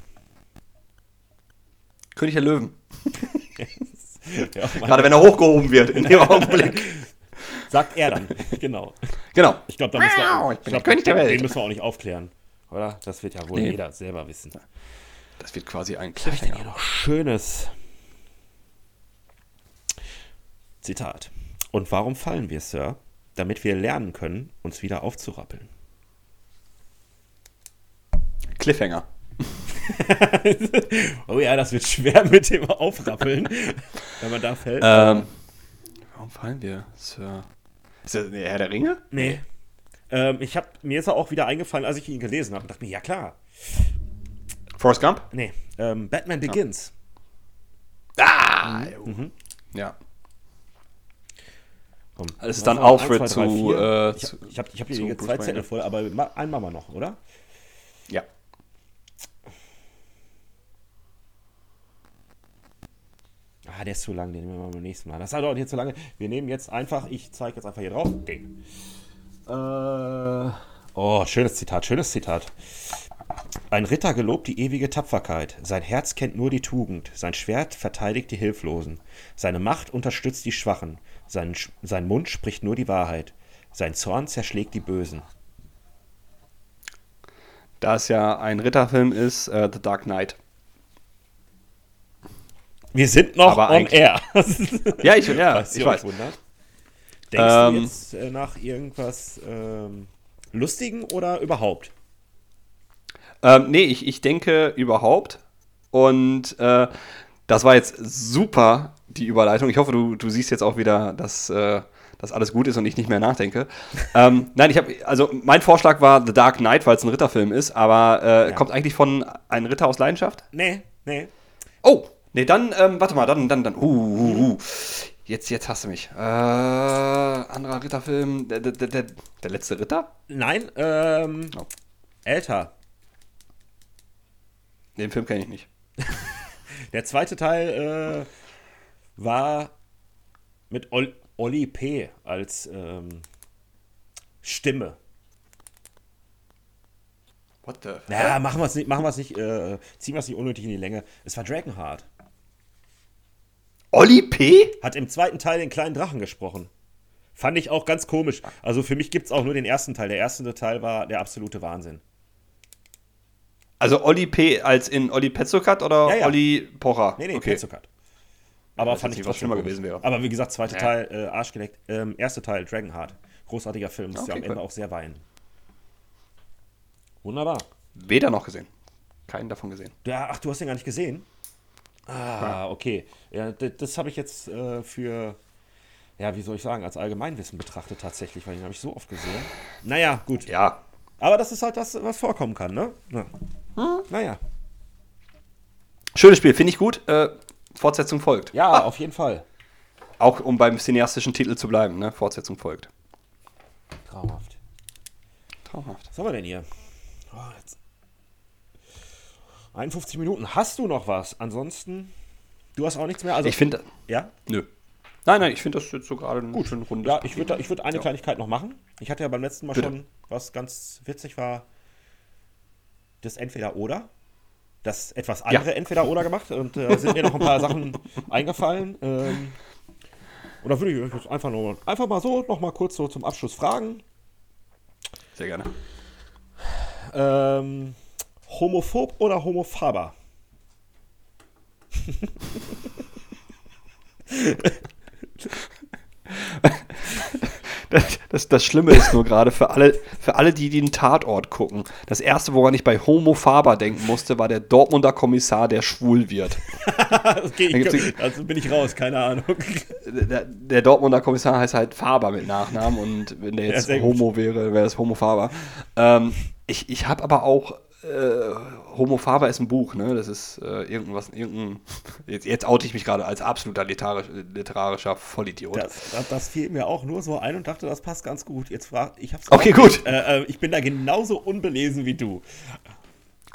König der Löwen. [LAUGHS] Ja. Gerade wenn er hochgehoben wird in dem Augenblick. [LAUGHS] Sagt er dann. [LAUGHS] genau. Genau. Ich glaube, da müssen wir, Ich bin glaub, der König der den- Welt. Den müssen wir auch nicht aufklären. Oder? Das wird ja wohl Nee. jeder selber wissen. Das wird quasi ein Was hab ich denn hier Cliffhanger. noch Schönes. Zitat. Und warum fallen wir, Sir? Damit wir lernen können, uns wieder aufzurappeln. Cliffhanger. [LAUGHS] oh ja, das wird schwer mit dem Aufrappeln, [LAUGHS] wenn man da fällt. Ähm, warum fallen wir, Sir? Ist das der Herr der Ringe? nee. Ähm, ich hab, mir ist er auch wieder eingefallen, als ich ihn gelesen habe und dachte mir, ja klar. Forrest Gump? Nee, ähm, Batman Begins. Ah! Mhm. Ja. Komm, Das ist dann? Alfred zu, äh, ich zu- habe ich hab, ich hab zu hier zwei. Zettel voll, aber einen machen wir noch, oder? Ja. Ah, der ist zu lang, den nehmen wir beim nächsten Mal. Das dauert hier zu lange. Wir nehmen jetzt einfach, ich zeige jetzt einfach hier drauf, den. Äh, oh, schönes Zitat, schönes Zitat. Ein Ritter gelobt die ewige Tapferkeit. Sein Herz kennt nur die Tugend. Sein Schwert verteidigt die Hilflosen. Seine Macht unterstützt die Schwachen. Sein, sein Mund spricht nur die Wahrheit. Sein Zorn zerschlägt die Bösen. da es ja ein Ritterfilm ist, äh, The Dark Knight. Wir sind noch Aber on air. Ja, ich, ja, [LAUGHS] Was ich weiß. wundert. Denkst Ähm, du jetzt äh, nach irgendwas ähm, Lustigen oder überhaupt? Ähm, nee, ich, ich denke überhaupt. Und äh, das war jetzt super, die Überleitung. Ich hoffe, du, du siehst jetzt auch wieder, dass, äh, dass alles gut ist und ich nicht mehr nachdenke. [LAUGHS] ähm, nein, ich habe, also mein Vorschlag war The Dark Knight, weil es ein Ritterfilm ist, aber äh, Ja. kommt eigentlich von Ein Ritter aus Leidenschaft? Nee, nee. Oh, nee, dann, ähm, warte mal, dann, dann, dann, uh, uh, uh. Jetzt, jetzt hast du mich. Äh, anderer Ritterfilm, der, der, der, der, letzte Ritter? Nein, ähm, Oh. älter. Den Film kenne ich nicht. [LAUGHS] Der zweite Teil äh, war mit Ol Olli P. als ähm, Stimme. What the? Ja, machen wir es nicht, machen wir es nicht, äh, ziehen wir es nicht unnötig in die Länge. Es war Dragonheart. Olli P? Hat im zweiten Teil den kleinen Drachen gesprochen. Fand ich auch ganz komisch. Also für mich gibt es auch nur den ersten Teil. Der erste Teil war der absolute Wahnsinn. Also Olli P. als in Olli Petzokat oder Ja, ja. Olli Pocher? Nee, nee, okay. Petzokat. Aber weiß fand ich was trotzdem schlimmer gewesen wäre. Aber wie gesagt, zweiter Ja. Teil, äh, arschgeleckt. Ähm, erster Teil, Dragonheart. Großartiger Film. Musste Okay, am Ende cool. auch sehr weinen. Wunderbar. Weder noch gesehen. Keinen davon gesehen. Ja, ach, du hast den gar nicht gesehen? Ah, okay. Ja, das habe ich jetzt äh, für, ja, wie soll ich sagen, als Allgemeinwissen betrachtet tatsächlich, weil den habe ich so oft gesehen. Naja, gut. Ja. Aber das ist halt das, was vorkommen kann, ne? Ja. Hm? Naja. Schönes Spiel, finde ich gut. Äh, Fortsetzung folgt. Ja, auf jeden Fall. Auch um beim cineastischen Titel zu bleiben, ne? Fortsetzung folgt. Traumhaft. Traumhaft. Was haben wir denn hier? Oh, jetzt. 51 Minuten. Hast du noch was? Ansonsten, du hast auch nichts mehr? Also, Ich finde. ja? Nö. Nein, nein, ich finde das jetzt so gerade ein Gut. schön rundes Ja, ich würde ich würd eine Ja. Kleinigkeit noch machen. Ich hatte ja beim letzten Mal Bitte. schon, was ganz witzig war, das Entweder-Oder. Das etwas andere Entweder-Oder gemacht. Und äh, sind mir noch ein paar Sachen [LAUGHS] eingefallen. Ähm, und da würde ich euch jetzt einfach, nur, einfach mal so, noch mal kurz so zum Abschluss fragen. Sehr gerne. Ähm, homophob oder homophaber? Das, das, das Schlimme ist nur gerade für alle, für alle, die den Tatort gucken. Das erste, woran ich bei Homo Faber denken musste, war der Dortmunder Kommissar, der schwul wird. [LAUGHS] Okay, ich, also bin ich raus, keine Ahnung. Der, der Dortmunder Kommissar heißt halt Faber mit Nachnamen und wenn der Ja, jetzt gut. Homo wäre, wäre es Homo Faber. Ähm, ich ich habe aber auch äh, Homo Faber ist ein Buch, ne? Das ist äh, irgendwas, irgendein. [LAUGHS] Jetzt, jetzt oute ich mich gerade als absoluter literarisch, literarischer Vollidiot. Das, das, das fiel mir auch nur so ein und dachte, das passt ganz gut. Jetzt frag, ich hab's Okay, gut. nicht. Äh, äh, ich bin da genauso unbelesen wie du.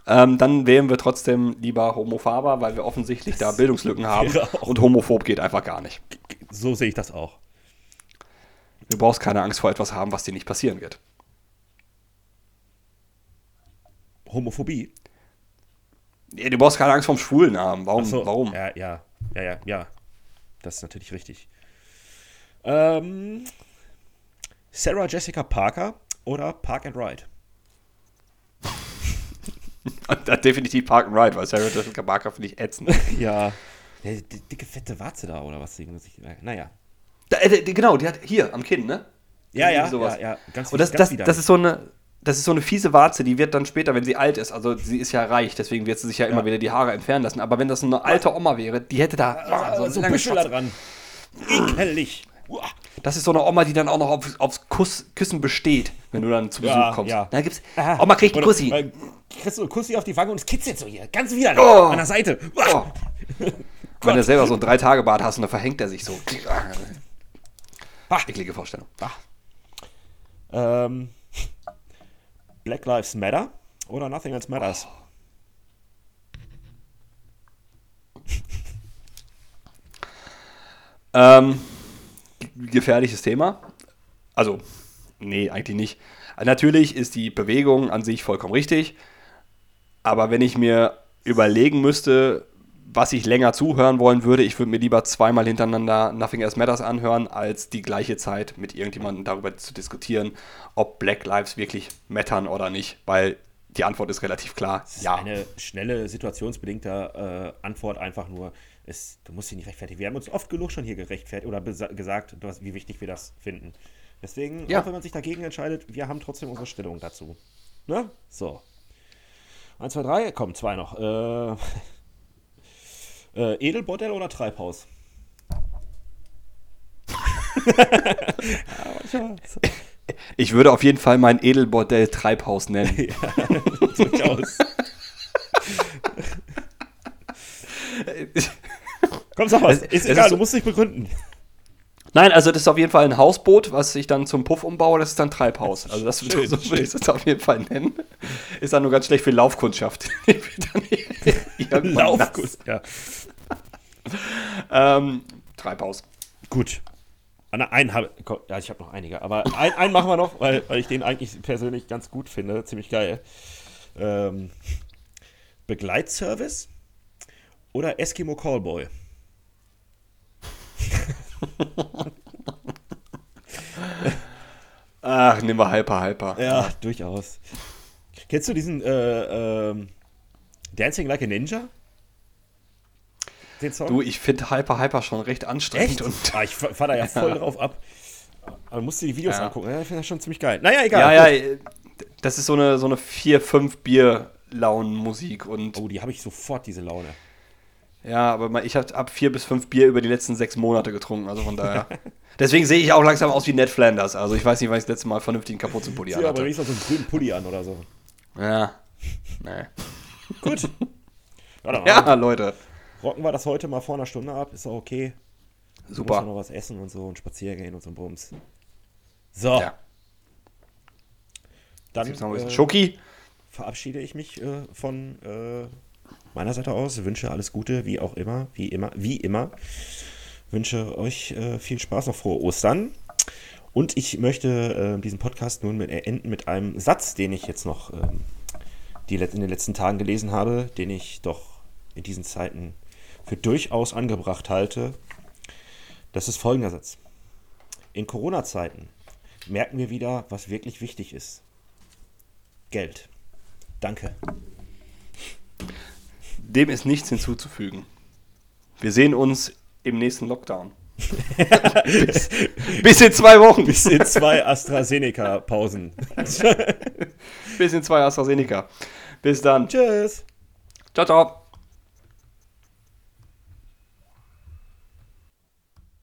Ähm, dann wählen wir trotzdem lieber Homo Faber, weil wir offensichtlich da Bildungslücken [LAUGHS] haben und homophob geht einfach gar nicht. So sehe ich das auch. Du brauchst keine Angst vor etwas haben, was dir nicht passieren wird. Homophobie. Nee, Du brauchst keine Angst vom Schwulen haben. Warum? So, Warum? Ja, ja, ja, ja, ja. Das ist natürlich richtig. Ähm, Sarah Jessica Parker oder Park and Ride? [LAUGHS] Definitiv Park and Ride, weil Sarah Jessica Parker finde ich ätzend. [LAUGHS] Ja. Die, die dicke, fette Warze da oder was? Naja. Da, äh, die- genau, die hat hier am Kinn, ne? Ja, ja, sowas. ja, ja. Ganz, Und das, ganz das, das ist so eine. Das ist so eine fiese Warze, die wird dann später, wenn sie alt ist, also sie ist ja reich, deswegen wird sie sich ja immer Ja. wieder die Haare entfernen lassen. Aber wenn das eine alte Oma wäre, die hätte da Ah, so, so lange Büschel da dran. Ekelig. Das ist so eine Oma, die dann auch noch auf, aufs Kuss, Küssen besteht, wenn du dann zu Besuch Ja, kommst. ja. Da gibt's. Ah. Oma kriegt einen Kussi. äh, Kriegst du einen Kussi auf die Wange und es kitzelt so hier. Ganz widerlich. Oh. An der Seite. Oh. Wenn du selber so ein Drei-Tage-Bad hast und dann verhängt er sich so. Ah. Eklige Vorstellung. Ähm, Black Lives Matter oder Nothing Else Matters? [LAUGHS] Ähm, g- gefährliches Thema. Also, nee, eigentlich nicht. Natürlich ist die Bewegung an sich vollkommen richtig. Aber wenn ich mir überlegen müsste, was ich länger zuhören wollen würde, ich würde mir lieber zweimal hintereinander Nothing Else Matters anhören, als die gleiche Zeit mit irgendjemandem darüber zu diskutieren, ob Black Lives wirklich mattern oder nicht. Weil die Antwort ist relativ klar. Das ja. eine schnelle, situationsbedingte äh, Antwort einfach nur. Ist, du musst dich nicht rechtfertigen. Wir haben uns oft genug schon hier gerechtfertigt oder gesagt, wie wichtig wir das finden. Deswegen, ja. auch wenn man sich dagegen entscheidet, wir haben trotzdem unsere Stellung dazu. Ne? So. 1, 2, 3, komm, zwei noch. Äh, [LAUGHS] äh, Edelbordell oder Treibhaus? ich würde auf jeden Fall mein Edelbordell Treibhaus nennen. [LAUGHS] ja, durchaus. Komm, sag was. Ist egal, ist, du musst dich begründen. Nein, also das ist auf jeden Fall ein Hausboot, was ich dann zum Puff umbaue, das ist dann Treibhaus. Also das schön, so würde ich es auf jeden Fall nennen. Ist dann nur ganz schlecht für Laufkundschaft. [LAUGHS] [LAUGHS] Laufkundschaft, ja. Ähm, Treibhaus. Gut. Einen habe ja, ich habe noch einige, aber einen, einen machen wir noch, weil, weil ich den eigentlich persönlich ganz gut finde, ziemlich geil. Ähm, Begleitservice oder Eskimo Callboy? Ach, nimm mal Hyper, Hyper. Ja, durchaus. Kennst du diesen äh, äh, Dancing Like a Ninja? Den Song? Du, ich finde Hyper, Hyper schon recht anstrengend. Echt? Und ah, ich fahre da ja [LAUGHS] voll drauf ab. Aber musst du die Videos ja. angucken. Ja, ich finde das schon ziemlich geil. Naja, egal. Ja, ja, das ist so eine, so eine 4-5 Bier-Launen-Musik. Oh, die habe ich sofort, diese Laune. Ja, aber ich habe ab vier bis fünf Bier über die letzten sechs Monate getrunken, also von daher. [LAUGHS] Deswegen sehe ich auch langsam aus wie Ned Flanders. Also ich weiß nicht, wann ich das letzte Mal vernünftigen Kapuzenpulli an hatte. aber wenigstens so einen grünen Pulli an oder so. Ja. Nee. Gut. [LAUGHS] Ja, ja, Leute. Rocken wir das heute mal vor einer Stunde ab, ist auch okay. Super. Muss noch was essen und so und spazieren gehen und so ein Bums. So. Ja. Dann äh, Schoki. verabschiede ich mich äh, von äh, meiner Seite aus. Wünsche alles Gute, wie auch immer, wie immer, wie immer. Wünsche euch äh, viel Spaß, noch frohe Ostern. Und ich möchte äh, diesen Podcast nun mit, enden mit einem Satz, den ich jetzt noch ähm, die, in den letzten Tagen gelesen habe, den ich doch in diesen Zeiten für durchaus angebracht halte. Das ist folgender Satz. In Corona-Zeiten merken wir wieder, was wirklich wichtig ist. Geld. Danke. Dem ist nichts hinzuzufügen. Wir sehen uns im nächsten Lockdown. bis, [LAUGHS] bis, in zwei Wochen. Bis in zwei AstraZeneca-Pausen. [LAUGHS] bis in zwei AstraZeneca. Bis dann. Tschüss. Ciao, ciao.